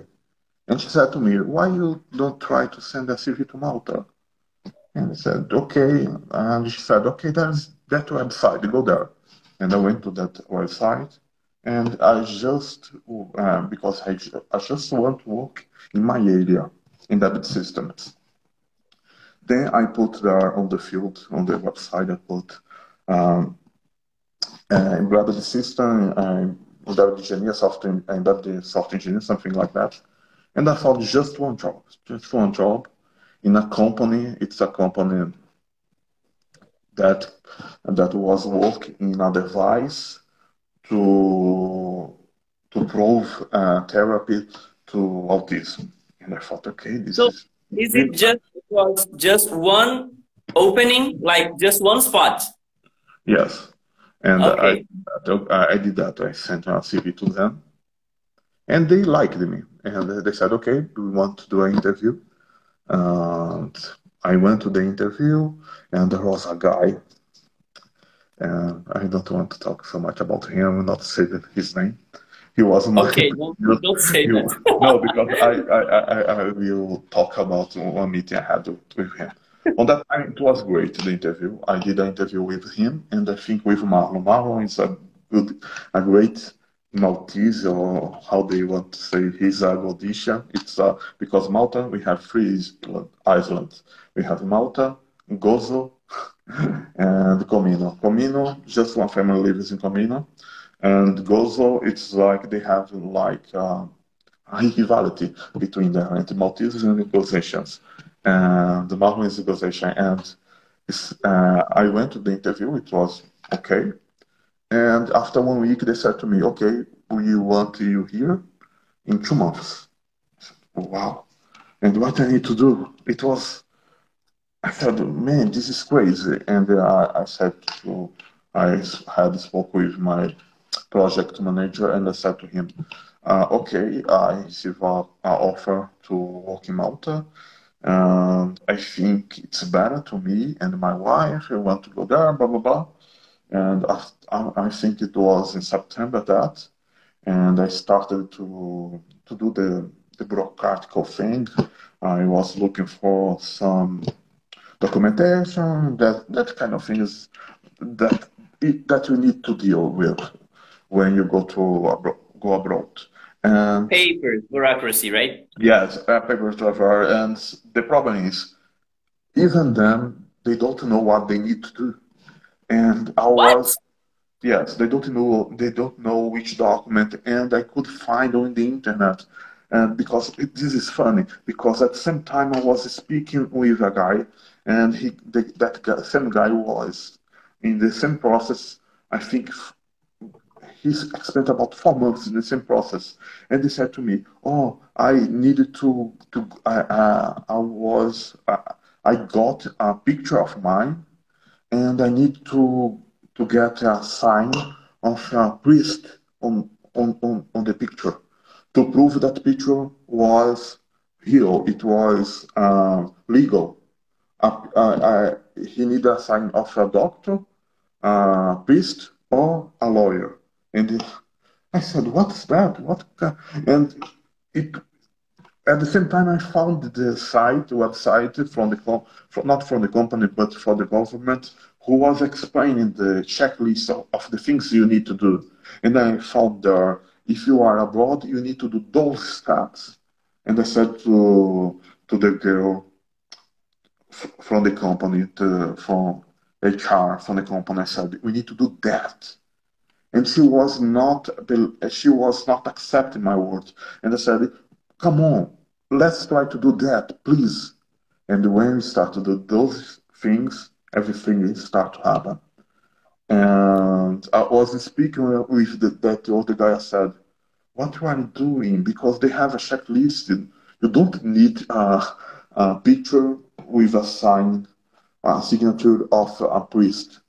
And she said to me, why you don't try to send a CV to Malta? And I said, okay. And she said, okay, there's that website, go there. And I went to that website and I just, uh, because I, I just want to work in my area, in embedded systems. Then I put there on the field, on the website, I put um, uh, embedded system, uh, embedded engineer, software, embedded software engineer, something like that. And I found just one job, just one job in a company, it's a company that that was working in a device to to prove uh, therapy to autism. And I thought, okay, this so is. Is it just was just one opening, like just one spot? Yes, and okay. I I did that. I sent a CV to them, and they liked me, and they said, okay, we want to do an interview. And I went to the interview, and there was a guy. And I don't want to talk so much about him, not say his name. He was not. Okay, don't, don't say he, that. no, because I, I, I, I will talk about one meeting I had with him. On that time, it was great, the interview. I did an interview with him, and I think with Marlon. Marlon is a good, a great Maltese or how they want to say he's a Rhodesia. It's uh, because Malta we have three islands. We have Malta, Gozo, and Comino. Comino, just one family lives in Comino, and Gozo, it's like they have like uh, a rivalry between them, and Maltese and the Gozetians. and the Marlins negotiation, and uh, I went to the interview. It was okay, and after one week, they said to me, "Okay, we want you here in two months." Said, wow! And what I need to do? It was. I said, man, this is crazy. And uh, I said to, I had spoke with my project manager, and I said to him, uh, okay, I received an offer to work in Malta. And I think it's better to me and my wife. I want to go there, blah, blah, blah. And I, I think it was in September that. And I started to, to do the, the bureaucratic thing. I was looking for some documentation, that, that kind of things that, it, that you need to deal with when you go to go abroad. And papers, bureaucracy, right? Yes, uh, papers, whatever. And the problem is, even them, they don't know what they need to do. And I was, yes, they don't know. They don't know which document, and I could find on the internet. And because it, this is funny, because at the same time I was speaking with a guy, and he, the, that guy, same guy was in the same process. I think he spent about four months in the same process. And he said to me, "Oh, I needed to to I uh, I was uh, I got a picture of mine, and I need to to get a sign of a priest on on on, on the picture to prove that picture was real. It was uh, legal. he needed a sign of a doctor, a priest, or a lawyer." And I said, what's that? What? And it, at the same time, I found the site, website from the, from, not from the company, but for the government, who was explaining the checklist of, of the things you need to do. And I found there, if you are abroad, you need to do those steps. And I said to, to the girl from the company, to, from HR, from the company, I said, we need to do that and she was not she was not accepting my words and i said come on let's try to do that please. And when we start to do those things everything will start to happen. And i was speaking with the, that other guy I said what are you doing? Because they have a checklist. You don't need a, a picture with a sign a signature of a priest.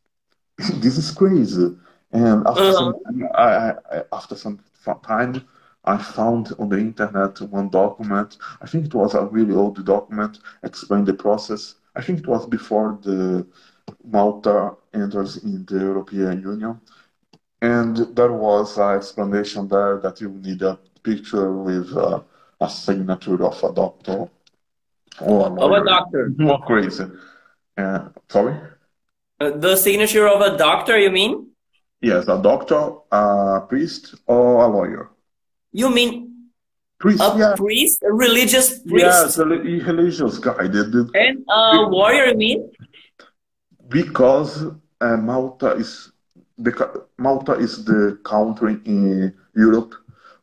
This is crazy. And after, uh-huh. some, I, I, after some time, I found on the internet one document. I think it was a really old document, explained the process. I think it was before the Malta enters in the European Union. And there was an explanation there that you need a picture with uh, a signature of a doctor or a Of a doctor. More crazy. Uh, sorry? Uh, the signature of a doctor, you mean? Yes, a doctor, a priest, or a lawyer. You mean priest? A yeah. priest, a religious priest. Yes, a religious guy. And a warrior, you mean? Because uh, Malta is the Malta is the country in Europe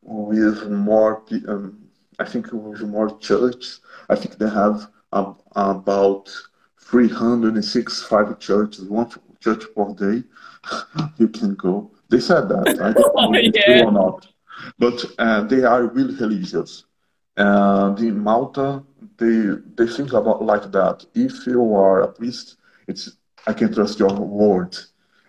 with more, um, I think, with more churches. I think they have um, about 365 churches, one church per day. you can go. They said that. I don't know if it's true or not. But uh, they are really religious. And in Malta, they they think about like that. If you are a priest, it's I can trust your word.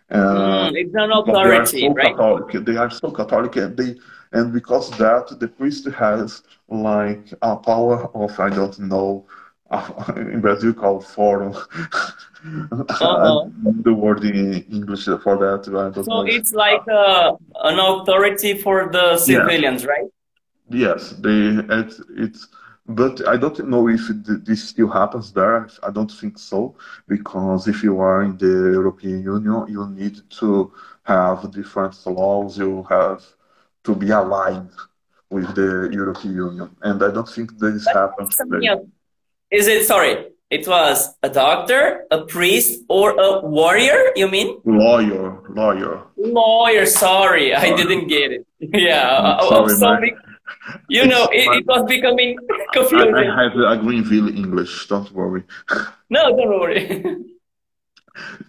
Uh, mm, it's an authority, they so right? Catholic. They are so Catholic, and they and because that the priest has like a power of I don't know in Brazil called fórum. Uh-huh. the word in English for that. so know. it's like uh, an authority for the civilians, right? Yes, they it's, it's but I don't know if this still happens there. I don't think so because if you are in the European Union, you need to have different laws. You have to be aligned with the European Union, and I don't think this but happens. Is it sorry? It was a doctor, a priest, or a warrior, you mean? Lawyer, lawyer. Lawyer, sorry, I didn't get it. Yeah, I'm, sorry, you know, it, it, was becoming confusing. I, I have a Greenville English. Don't worry. No, don't worry.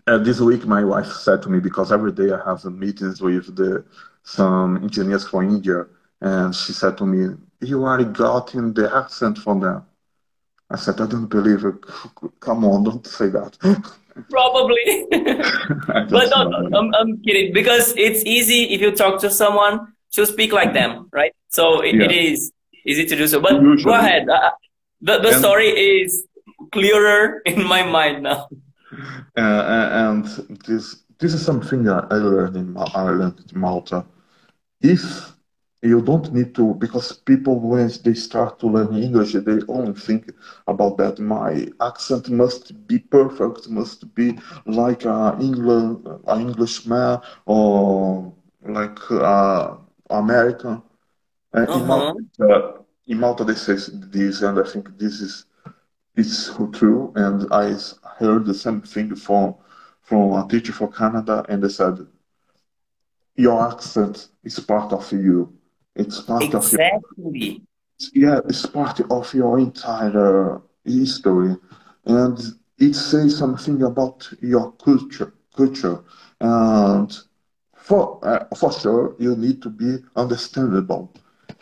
Uh, this week, my wife said to me because every day I have meetings with the some engineers from India, and she said to me, "You already got in the accent from them." I said, "I don't believe it. Come on, don't say that." Probably, but no, no I'm, I'm kidding because it's easy if you talk to someone to speak like them, right? So it, yeah. it is easy to do so. But Usually. go ahead. Uh, the the and, story is clearer in my mind now. Uh, and this this is something I learned in Ireland, in Malta. If you don't need to, because people when they start to learn English, they only think about that. My accent must be perfect, must be like an England, an Englishman or like a American. and uh-huh. in, Malta, in Malta, they say this, and I think this is it's true. And I heard the same thing from from a teacher from Canada, and they said, "Your accent is part of you. It's part exactly. of your yeah, it's part of your entire history, and it says something about your culture, culture, and for uh, for sure you need to be understandable,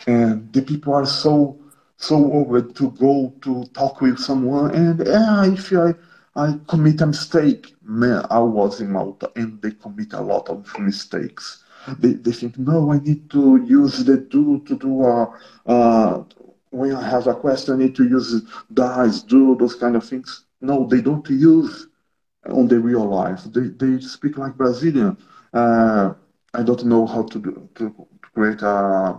and the people are so so over to go to talk with someone, and yeah, if I I commit a mistake. Man, I was in Malta and they commit a lot of mistakes. They, they think, no, I need to use the do to do a, uh, when I have a question, I need to use dice, do those kind of things. No, they don't use on the real life. They, they speak like Brazilian. Uh, I don't know how to, do, to create a,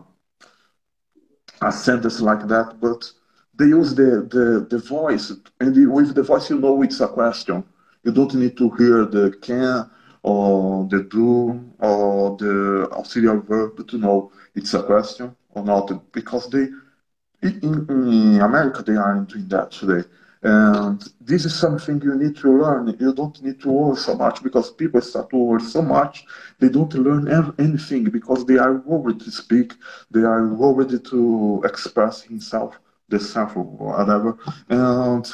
a sentence like that, but they use the, the, the voice, and with the voice, you know it's a question. You don't need to hear the can or the do or the auxiliary verb to know it's a question or not, because they, in, in America, they aren't doing that today. And this is something you need to learn. You don't need to worry so much because people start to worry so much. They don't learn anything because they are worried to speak. They are worried to express himself the sample or whatever. And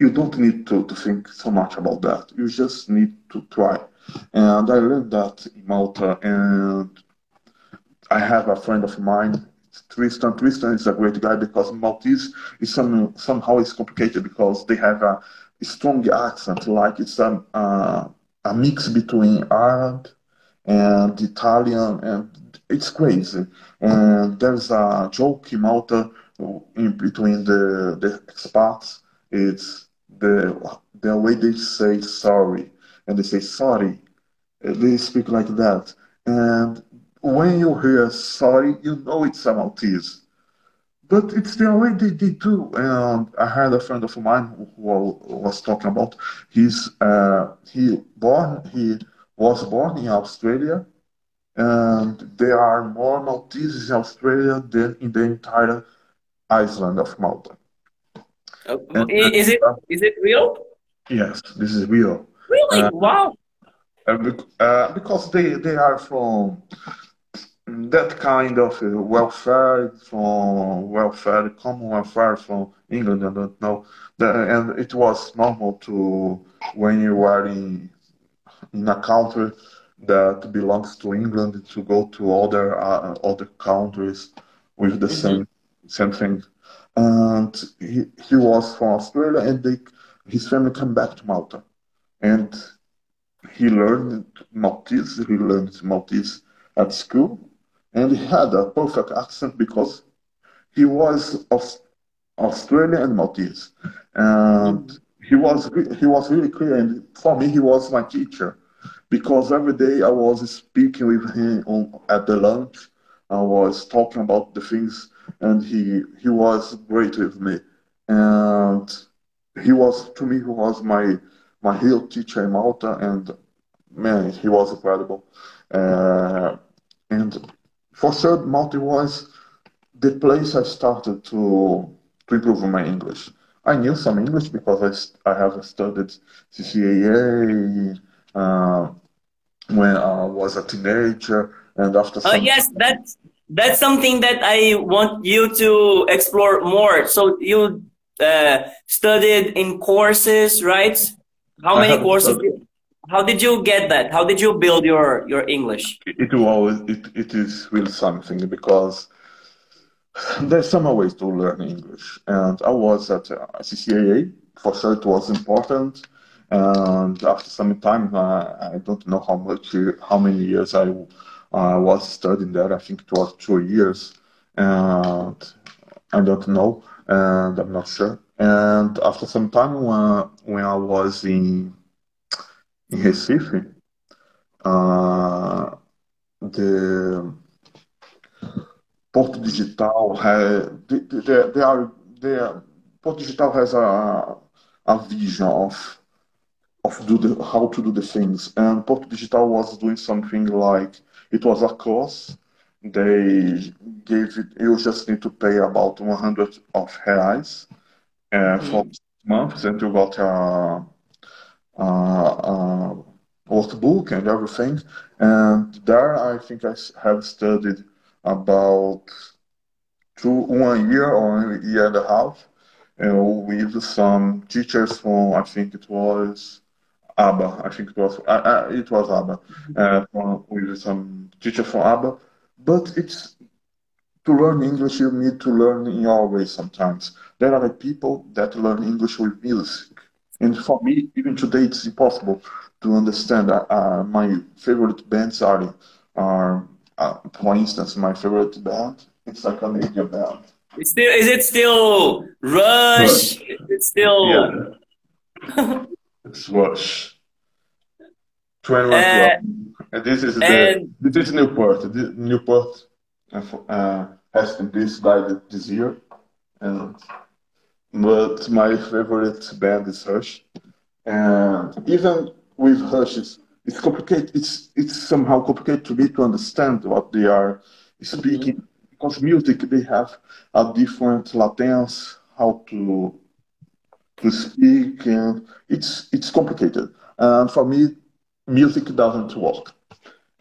you don't need to, to think so much about that. You just need to try. And I learned that in Malta. And I have a friend of mine, Tristan. Tristan is a great guy because Maltese is some, somehow is complicated because they have a, a strong accent, like it's a, uh, a mix between Arab and Italian, and it's crazy. And there's a joke in Malta in between the the expats it's the the way they say sorry and they say sorry they speak like that. And when you hear sorry you know it's a Maltese but it's the way they, they do. And I had a friend of mine who was talking about he's uh, he born he was born in Australia and there are more Maltese in Australia than in the entire island of Malta. Oh, is it is it real? Yes, this is real. Really? Uh, wow. Uh, because they they are from that kind of welfare from welfare, common welfare from England. I don't know, and it was normal to when you are in in a country that belongs to England to go to other uh, other countries with the mm -hmm. same same thing. And he, he was from Australia, and they, his family came back to Malta, and he learned Maltese. He learned Maltese at school, and he had a perfect accent because he was of Australian and Maltese, and he was he was really clear. And for me, he was my teacher because every day I was speaking with him on, at the lunch. I was talking about the things and he he was great with me, and he was to me he was my my real teacher in Malta, and man, he was incredible. Uh, and for sure, Malta was the place I started to to improve my English. I knew some English because I, I have studied CCAA uh, when I was a teenager, and after. Oh yes, that's that's something that I want you to explore more. So you uh, studied in courses, right? How many courses? studied. How did you get that? How did you build your your English? It was it, it is really something because there's some ways to learn English, and I was at uh, CCAA. For sure, it was important. And after some time, uh, I don't know how much, how many years I uh, was studying there. I think it was two years, and I don't know, and I'm not sure. And after some time, when when I was in in Recife, uh, the Porto Digital has they, they are they are, Porto Digital has a a vision of of do the how to do the things, and Porto Digital was doing something like it was a course. They gave it. You just need to pay about 100 of reais uh, for Mm. months, and you got a, a, a workbook and everything. And there, I think I have studied about two, one year or a year and a half uh, with some teachers from, I think it was ABBA. I think it was, uh, uh, it was ABBA, uh, from, with some teacher from ABBA. But it's to learn English, you need to learn in your way sometimes. There are people that learn English with music. And for me, even today, it's impossible to understand. Uh, uh, my favorite bands are, are uh, for instance, my favorite band, it's a Canadian band. It's still is it still Rush? Rush. Is it still Yeah, it's Rush. 21 uh, And this is the and this is Newport. This, Newport uh, uh, has been this died this year, and but my favorite band is Rush. And even with Rush, it's, it's complicated. It's it's somehow complicated to me to understand what they are speaking because music they have a different latence, how to to speak, and it's it's complicated. And for me, music doesn't work.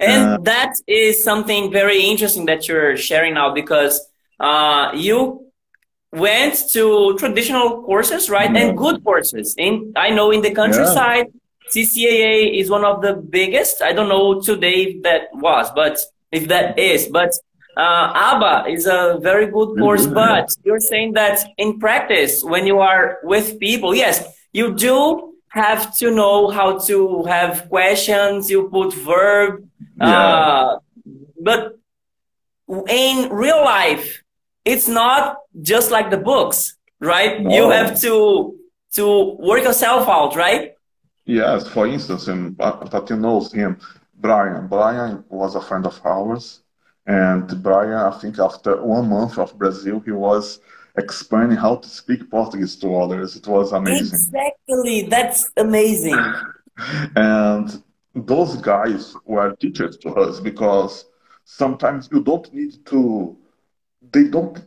Uh, And that is something very interesting that you're sharing now because uh, you went to traditional courses, right? yeah, And good courses. In I know in the yeah, countryside, CCAA is one of the biggest. I don't know today if that was, but if that is, but uh, ABBA is a very good course. yeah, But you're saying that in practice, when you are with people, yes, you do have to know how to have questions. You put verb, yeah, uh, but in real life, it's not just like the books, right? You have to to work yourself out, right? Yes, for instance, and but but you know him, Brian. Brian was a friend of ours, and Brian, I think after one month of Brazil, he was explaining how to speak Portuguese to others. It was amazing. Exactly. That's amazing. And those guys were teachers to us because sometimes you don't need to, they don't,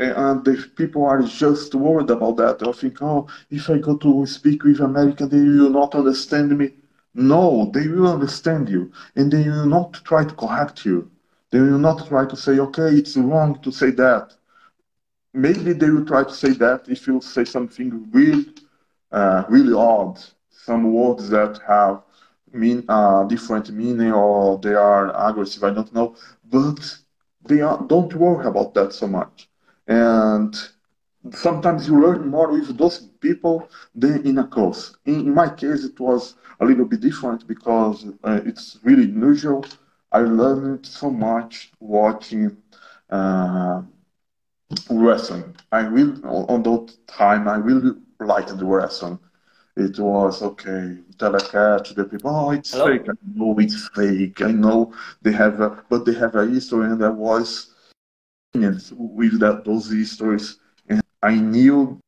and the people are just worried about that. They'll think, oh, if I go to speak with American, they will not understand me. No, they will understand you, and they will not try to correct you. They will not try to say, okay, it's wrong to say that. Maybe they will try to say that if you say something really uh, really odd. Some words that have mean uh, different meaning or they are aggressive. I don't know, but they are, don't worry about that so much. And sometimes you learn more with those people than in a course. In, in my case, it was a little bit different because uh, it's really unusual. I learned so much watching uh, wrestling. I really, on that time, I really liked the wrestling. It was okay, telecast, the people, oh, it's Hello? fake. I know it's fake. I know they have a, but they have a history, and I was with that those histories, and I knew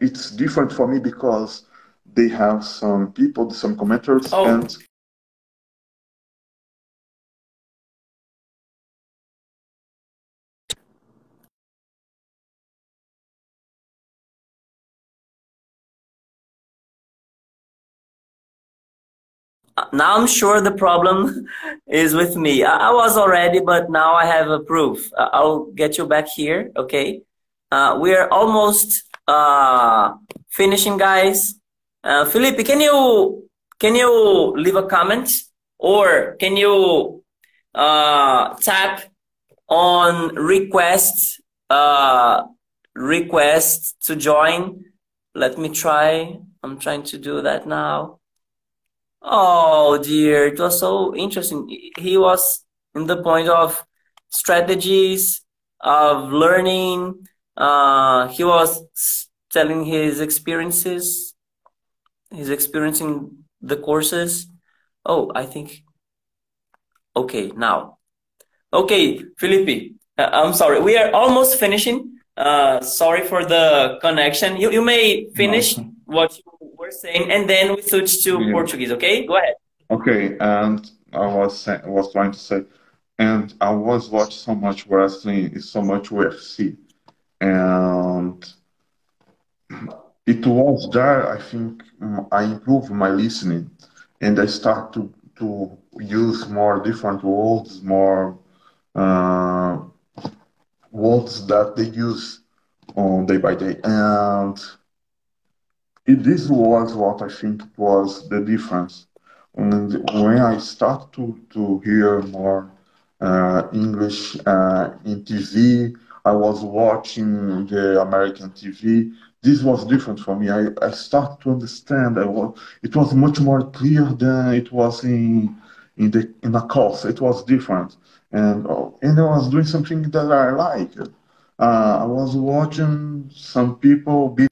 it's different for me because they have some people, some commenters, Oh, and now I'm sure the problem is with me. I, I, was already, but now I have a proof. Uh, I'll get you back here, okay? Uh, we're almost uh, finishing, guys. Uh, Felipe, can you can you leave a comment or can you uh, tap on request uh, request to join? Let me try. I'm trying to do that now. Oh dear, it was so interesting. He was in the point of strategies of learning. Uh, he was telling his experiences, his experiencing the courses. Oh, I think. Okay, now. Okay, Felipe, uh, I'm sorry. We are almost finishing. Uh, sorry for the connection. You, you may finish no. what you were saying, and then we switch to yeah. Portuguese. Okay, go ahead. Okay, and I was was trying to say, and I was watching so much wrestling, so much UFC, and it was there. I think I improved my listening, and I start to to use more different words, more uh, words that they use on day by day, and it, this was what I think was the difference. And when I start to, to hear more uh, English uh, in TV, I was watching the American TV. This was different for me. I, I started to understand. I was, it was much more clear than it was in in the in the course. It was different, and oh, and I was doing something that I liked. Uh, I was watching some people be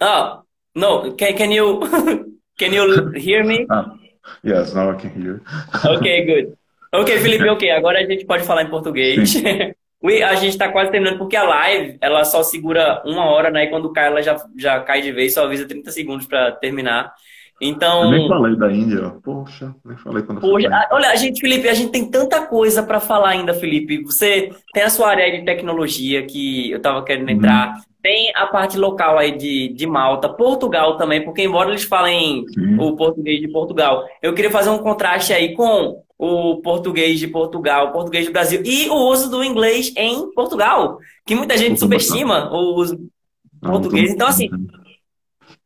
Oh, no. Can, can you can you hear me? Ah, yes, now I can hear. ok, good. Ok, Felipe, ok. Agora a gente pode falar em português. We, a gente está quase terminando porque a live ela só segura uma hora, né? E quando cai, ela já, já cai de vez, só avisa 30 segundos para terminar. Então. Eu nem falei da Índia, poxa, nem falei quando Poxa, olha, a gente, Felipe, a gente tem tanta coisa para falar ainda, Felipe. Você tem a sua área de tecnologia que eu estava querendo entrar. Uhum. Tem a parte local aí de, de Malta, Portugal também, porque embora eles falem Sim. o português de Portugal, eu queria fazer um contraste aí com o português de Portugal, o português do Brasil e o uso do inglês em Portugal, que muita gente subestima o uso do português. Então, assim,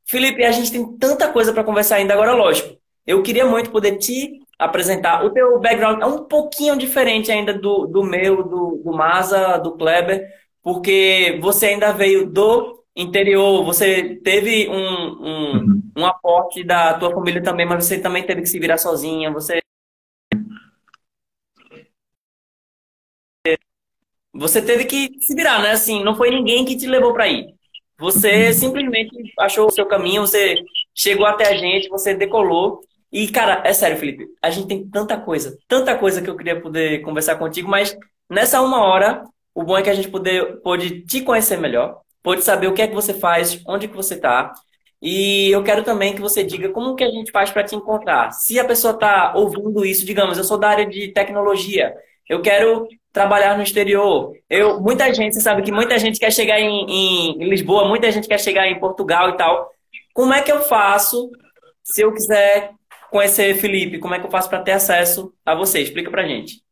Felipe, a gente tem tanta coisa para conversar ainda agora, lógico. Eu queria muito poder te apresentar. O teu background é um pouquinho diferente ainda do, do meu, do, do Masa, do Kleber, porque você ainda veio do interior, você teve um, um, uhum. um aporte da tua família também, mas você também teve que se virar sozinha, você você teve que se virar, né? Assim, não foi ninguém que te levou para ir. Você uhum. simplesmente achou o seu caminho, você chegou até a gente, você decolou. E, cara, é sério, Felipe, a gente tem tanta coisa, tanta coisa que eu queria poder conversar contigo, mas nessa uma hora o bom é que a gente poder, pode te conhecer melhor, pode saber o que é que você faz, onde que você está. E eu quero também que você diga como que a gente faz para te encontrar. Se a pessoa está ouvindo isso, digamos, eu sou da área de tecnologia, eu quero trabalhar no exterior. Eu, muita gente, você sabe que muita gente quer chegar em, em, Lisboa, muita gente quer chegar em Portugal e tal. Como é que eu faço se eu quiser conhecer Felipe? Como é que eu faço para ter acesso a você? Explica pra gente.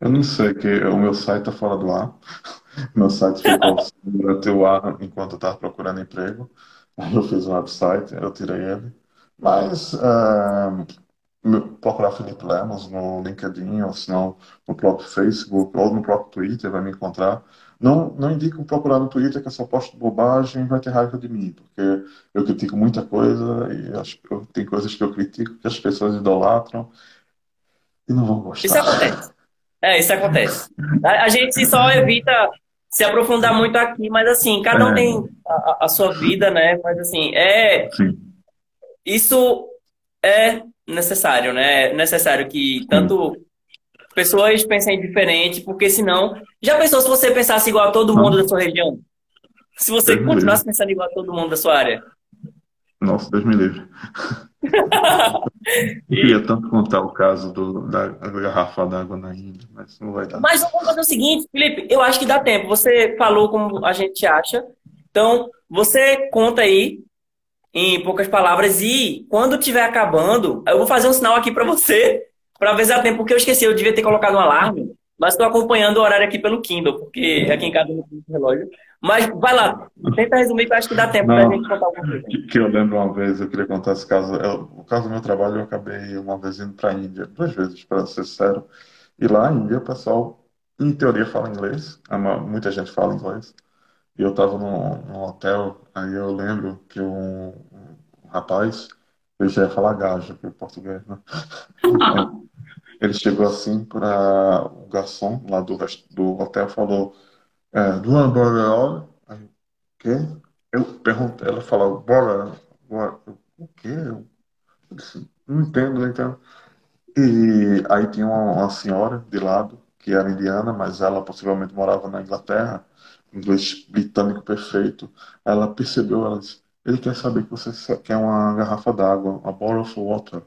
Eu não sei, que o meu site está fora do ar. Meu site ficou durante o ar enquanto eu estava procurando emprego. Aí eu fiz um website, eu tirei ele. Mas é, procurar Felipe Lemos no LinkedIn, ou se não no próprio Facebook, ou no próprio Twitter, vai me encontrar. Não, não indico procurar no Twitter que eu só posto bobagem e vai ter raiva de mim, porque eu critico muita coisa e acho que tem coisas que eu critico que as pessoas idolatram e não vão gostar. Isso acontece. É, isso acontece. A, a gente só evita se aprofundar muito aqui, mas assim, cada um é. tem a, a, sua vida, né? Mas assim, é. Sim. Isso é necessário, né? É necessário que tanto pessoas pensem diferente, porque senão. Já pensou se você pensasse igual a todo mundo da sua região? Se você continuasse pensando igual a todo mundo da sua área? Nossa, Deus me livre. Eu queria tanto contar o caso do, da, garrafa d'água na Índia, mas não vai dar. Mas vamos fazer o seguinte, Felipe, eu acho que dá tempo. Você falou como a gente acha. Então, você conta aí em poucas palavras e quando tiver acabando, eu vou fazer um sinal aqui para você, para ver se dá tempo, porque eu esqueci, eu devia ter colocado um alarme, mas estou acompanhando o horário aqui pelo Kindle, porque aqui em casa não tem relógio. Mas vai lá, tenta resumir que eu acho que dá tempo para a gente contar alguma coisa. Que, que eu lembro uma vez, eu queria contar esse caso. Eu, o caso do meu trabalho, eu acabei uma vez indo para a Índia, duas vezes, para ser sério. E lá na Índia, o pessoal, em teoria, fala inglês, muita gente fala inglês. E eu estava num, num, hotel, aí eu lembro que um, um rapaz, ele já ia falar gajo, que é português, né? ele chegou assim para o garçom lá do, do hotel falou é, do Boreal. Aí, o quê? Eu perguntei, ela falou, bora, bora. O quê? Eu disse, não entendo, entendo. E aí tinha uma, uma senhora de lado, que era indiana, mas ela possivelmente morava na Inglaterra inglês britânico perfeito. Ela percebeu, ela disse, ele quer saber que você quer uma garrafa d'água, a bottle of water.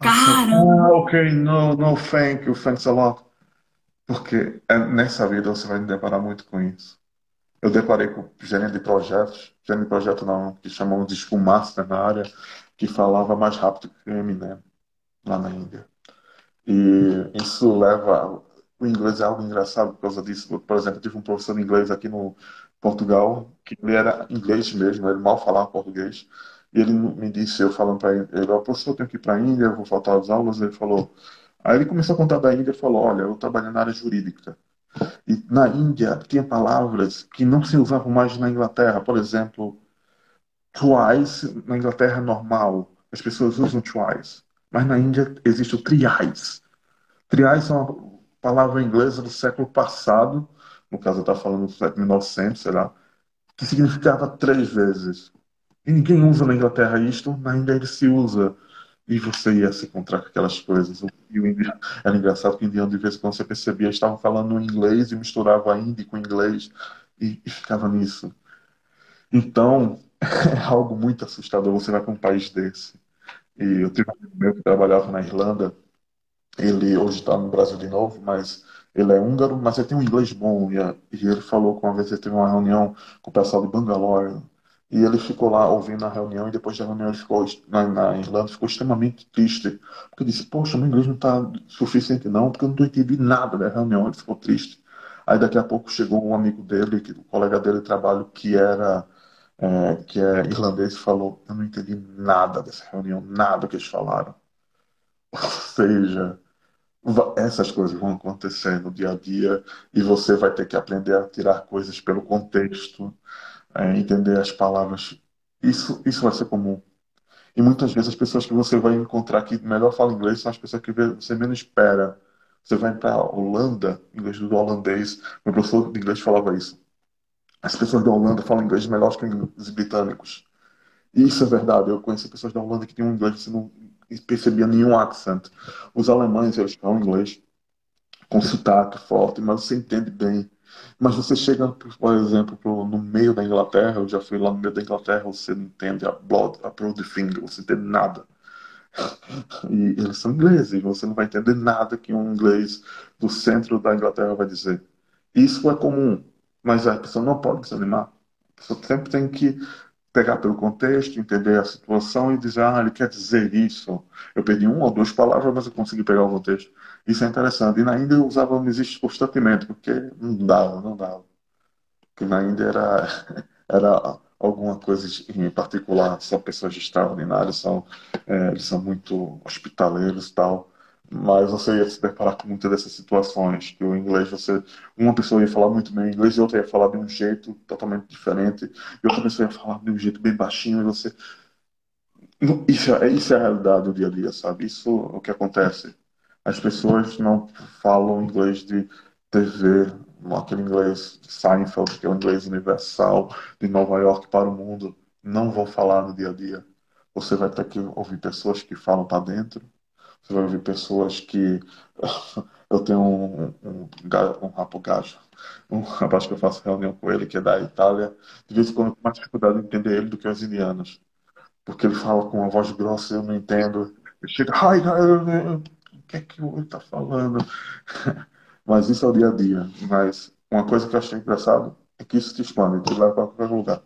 Caramba! Ah, ok, no, no, thank you, thanks a lot. Porque é, nessa vida você vai deparar muito com isso. Eu deparei com gerente de projetos, gerente de projeto não, que chamamos de Master na área, que falava mais rápido que o Eminem, lá na Índia. E isso leva o inglês é algo engraçado por causa disso. Por exemplo, eu tive um professor de inglês aqui no Portugal, que ele era inglês mesmo, ele mal falava português. Ele me disse, eu falando para ele, ele, professor, eu tenho que ir para a Índia, vou faltar as aulas. Ele falou. Aí ele começou a contar da Índia e falou: Olha, eu trabalho na área jurídica. E na Índia tinha palavras que não se usavam mais na Inglaterra. Por exemplo, twice na Inglaterra é normal. As pessoas usam twice. Mas na Índia existe o triais. Triais são palavra inglesa do século passado, no caso eu estava falando do século 1900, sei lá, que significava três vezes. E ninguém usa na Inglaterra isto, na Índia ele se usa. E você ia se encontrar com aquelas coisas. E o indiano, era engraçado que o indiano, de vez em quando, você percebia, estavam falando inglês e misturava hindi com inglês e, e ficava nisso. Então, é algo muito assustador. Você vai para um país desse. E eu tive um amigo meu que trabalhava na Irlanda ele hoje está no Brasil de novo, mas ele é húngaro, mas ele tem um inglês bom. E, e ele falou que uma vez ele teve uma reunião com o pessoal de Bangalore. E ele ficou lá ouvindo a reunião, e depois da reunião ele ficou na, na Irlanda, ficou extremamente triste. Porque disse: Poxa, meu inglês não está suficiente, não, porque eu não entendi nada da reunião. Ele ficou triste. Aí daqui a pouco chegou um amigo dele, que, o colega dele de trabalho, que era é, que é irlandês, e falou: Eu não entendi nada dessa reunião, nada que eles falaram. Ou seja, essas coisas vão acontecer no dia a dia e você vai ter que aprender a tirar coisas pelo contexto, é, entender as palavras. Isso, isso vai ser comum. E muitas vezes as pessoas que você vai encontrar que melhor falam inglês são as pessoas que você menos espera. Você vai para a Holanda, inglês do holandês, meu professor de inglês falava isso. As pessoas da Holanda falam inglês melhor que os britânicos. E isso é verdade. Eu conheci pessoas da Holanda que tinham inglês você não percebia nenhum accent. Os alemães, eles falam inglês com sotaque forte, mas você entende bem. Mas você chega, por exemplo, no meio da Inglaterra, eu já fui lá no meio da Inglaterra, você não entende a blood, a broad finger, você não entende nada. E eles são ingleses, você não vai entender nada que um inglês do centro da Inglaterra vai dizer. Isso é comum, mas a pessoa não pode desanimar. A pessoa sempre tem que pegar pelo contexto, entender a situação e dizer, ah, ele quer dizer isso. Eu perdi uma ou duas palavras, mas eu consegui pegar o contexto. Isso é interessante. E na Índia eu usava não existe constantemente, porque não dava, não dava. Porque na Índia era, era alguma coisa em particular, são pessoas extraordinárias, são, é, eles são muito hospitaleiros e tal mas você ia se deparar com muitas dessas situações que o inglês você uma pessoa ia falar muito bem inglês e outra ia falar de um jeito totalmente diferente e outra pessoa ia falar de um jeito bem baixinho e você isso é, isso é a realidade do dia a dia sabe? Isso é o que acontece. As pessoas não falam inglês de TV aquele inglês de Seinfeld aquele inglês universal de Nova York para o mundo não vão falar no dia a dia. Você vai ter que ouvir pessoas que falam para dentro você vai ouvir pessoas que. Eu tenho um, um, um rapo gajo, um rapaz que eu faço reunião com ele, que é da Itália. De vez em quando eu tenho mais dificuldade de entender ele do que os indianos. Porque ele fala com uma voz grossa e eu não entendo. Ele chega, ai, o que é que ele está falando? Mas isso é o dia a dia. Mas uma coisa que eu achei engraçado, é que isso te expande, te leva para qualquer lugar.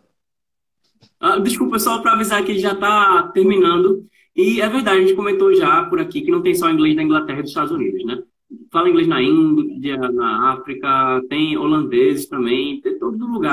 Ah, desculpa, só para avisar que já está terminando. E é verdade, a gente comentou já por aqui que não tem só inglês da Inglaterra e dos Estados Unidos, né? Fala inglês na Índia, na África, tem holandeses também, tem todo lugar.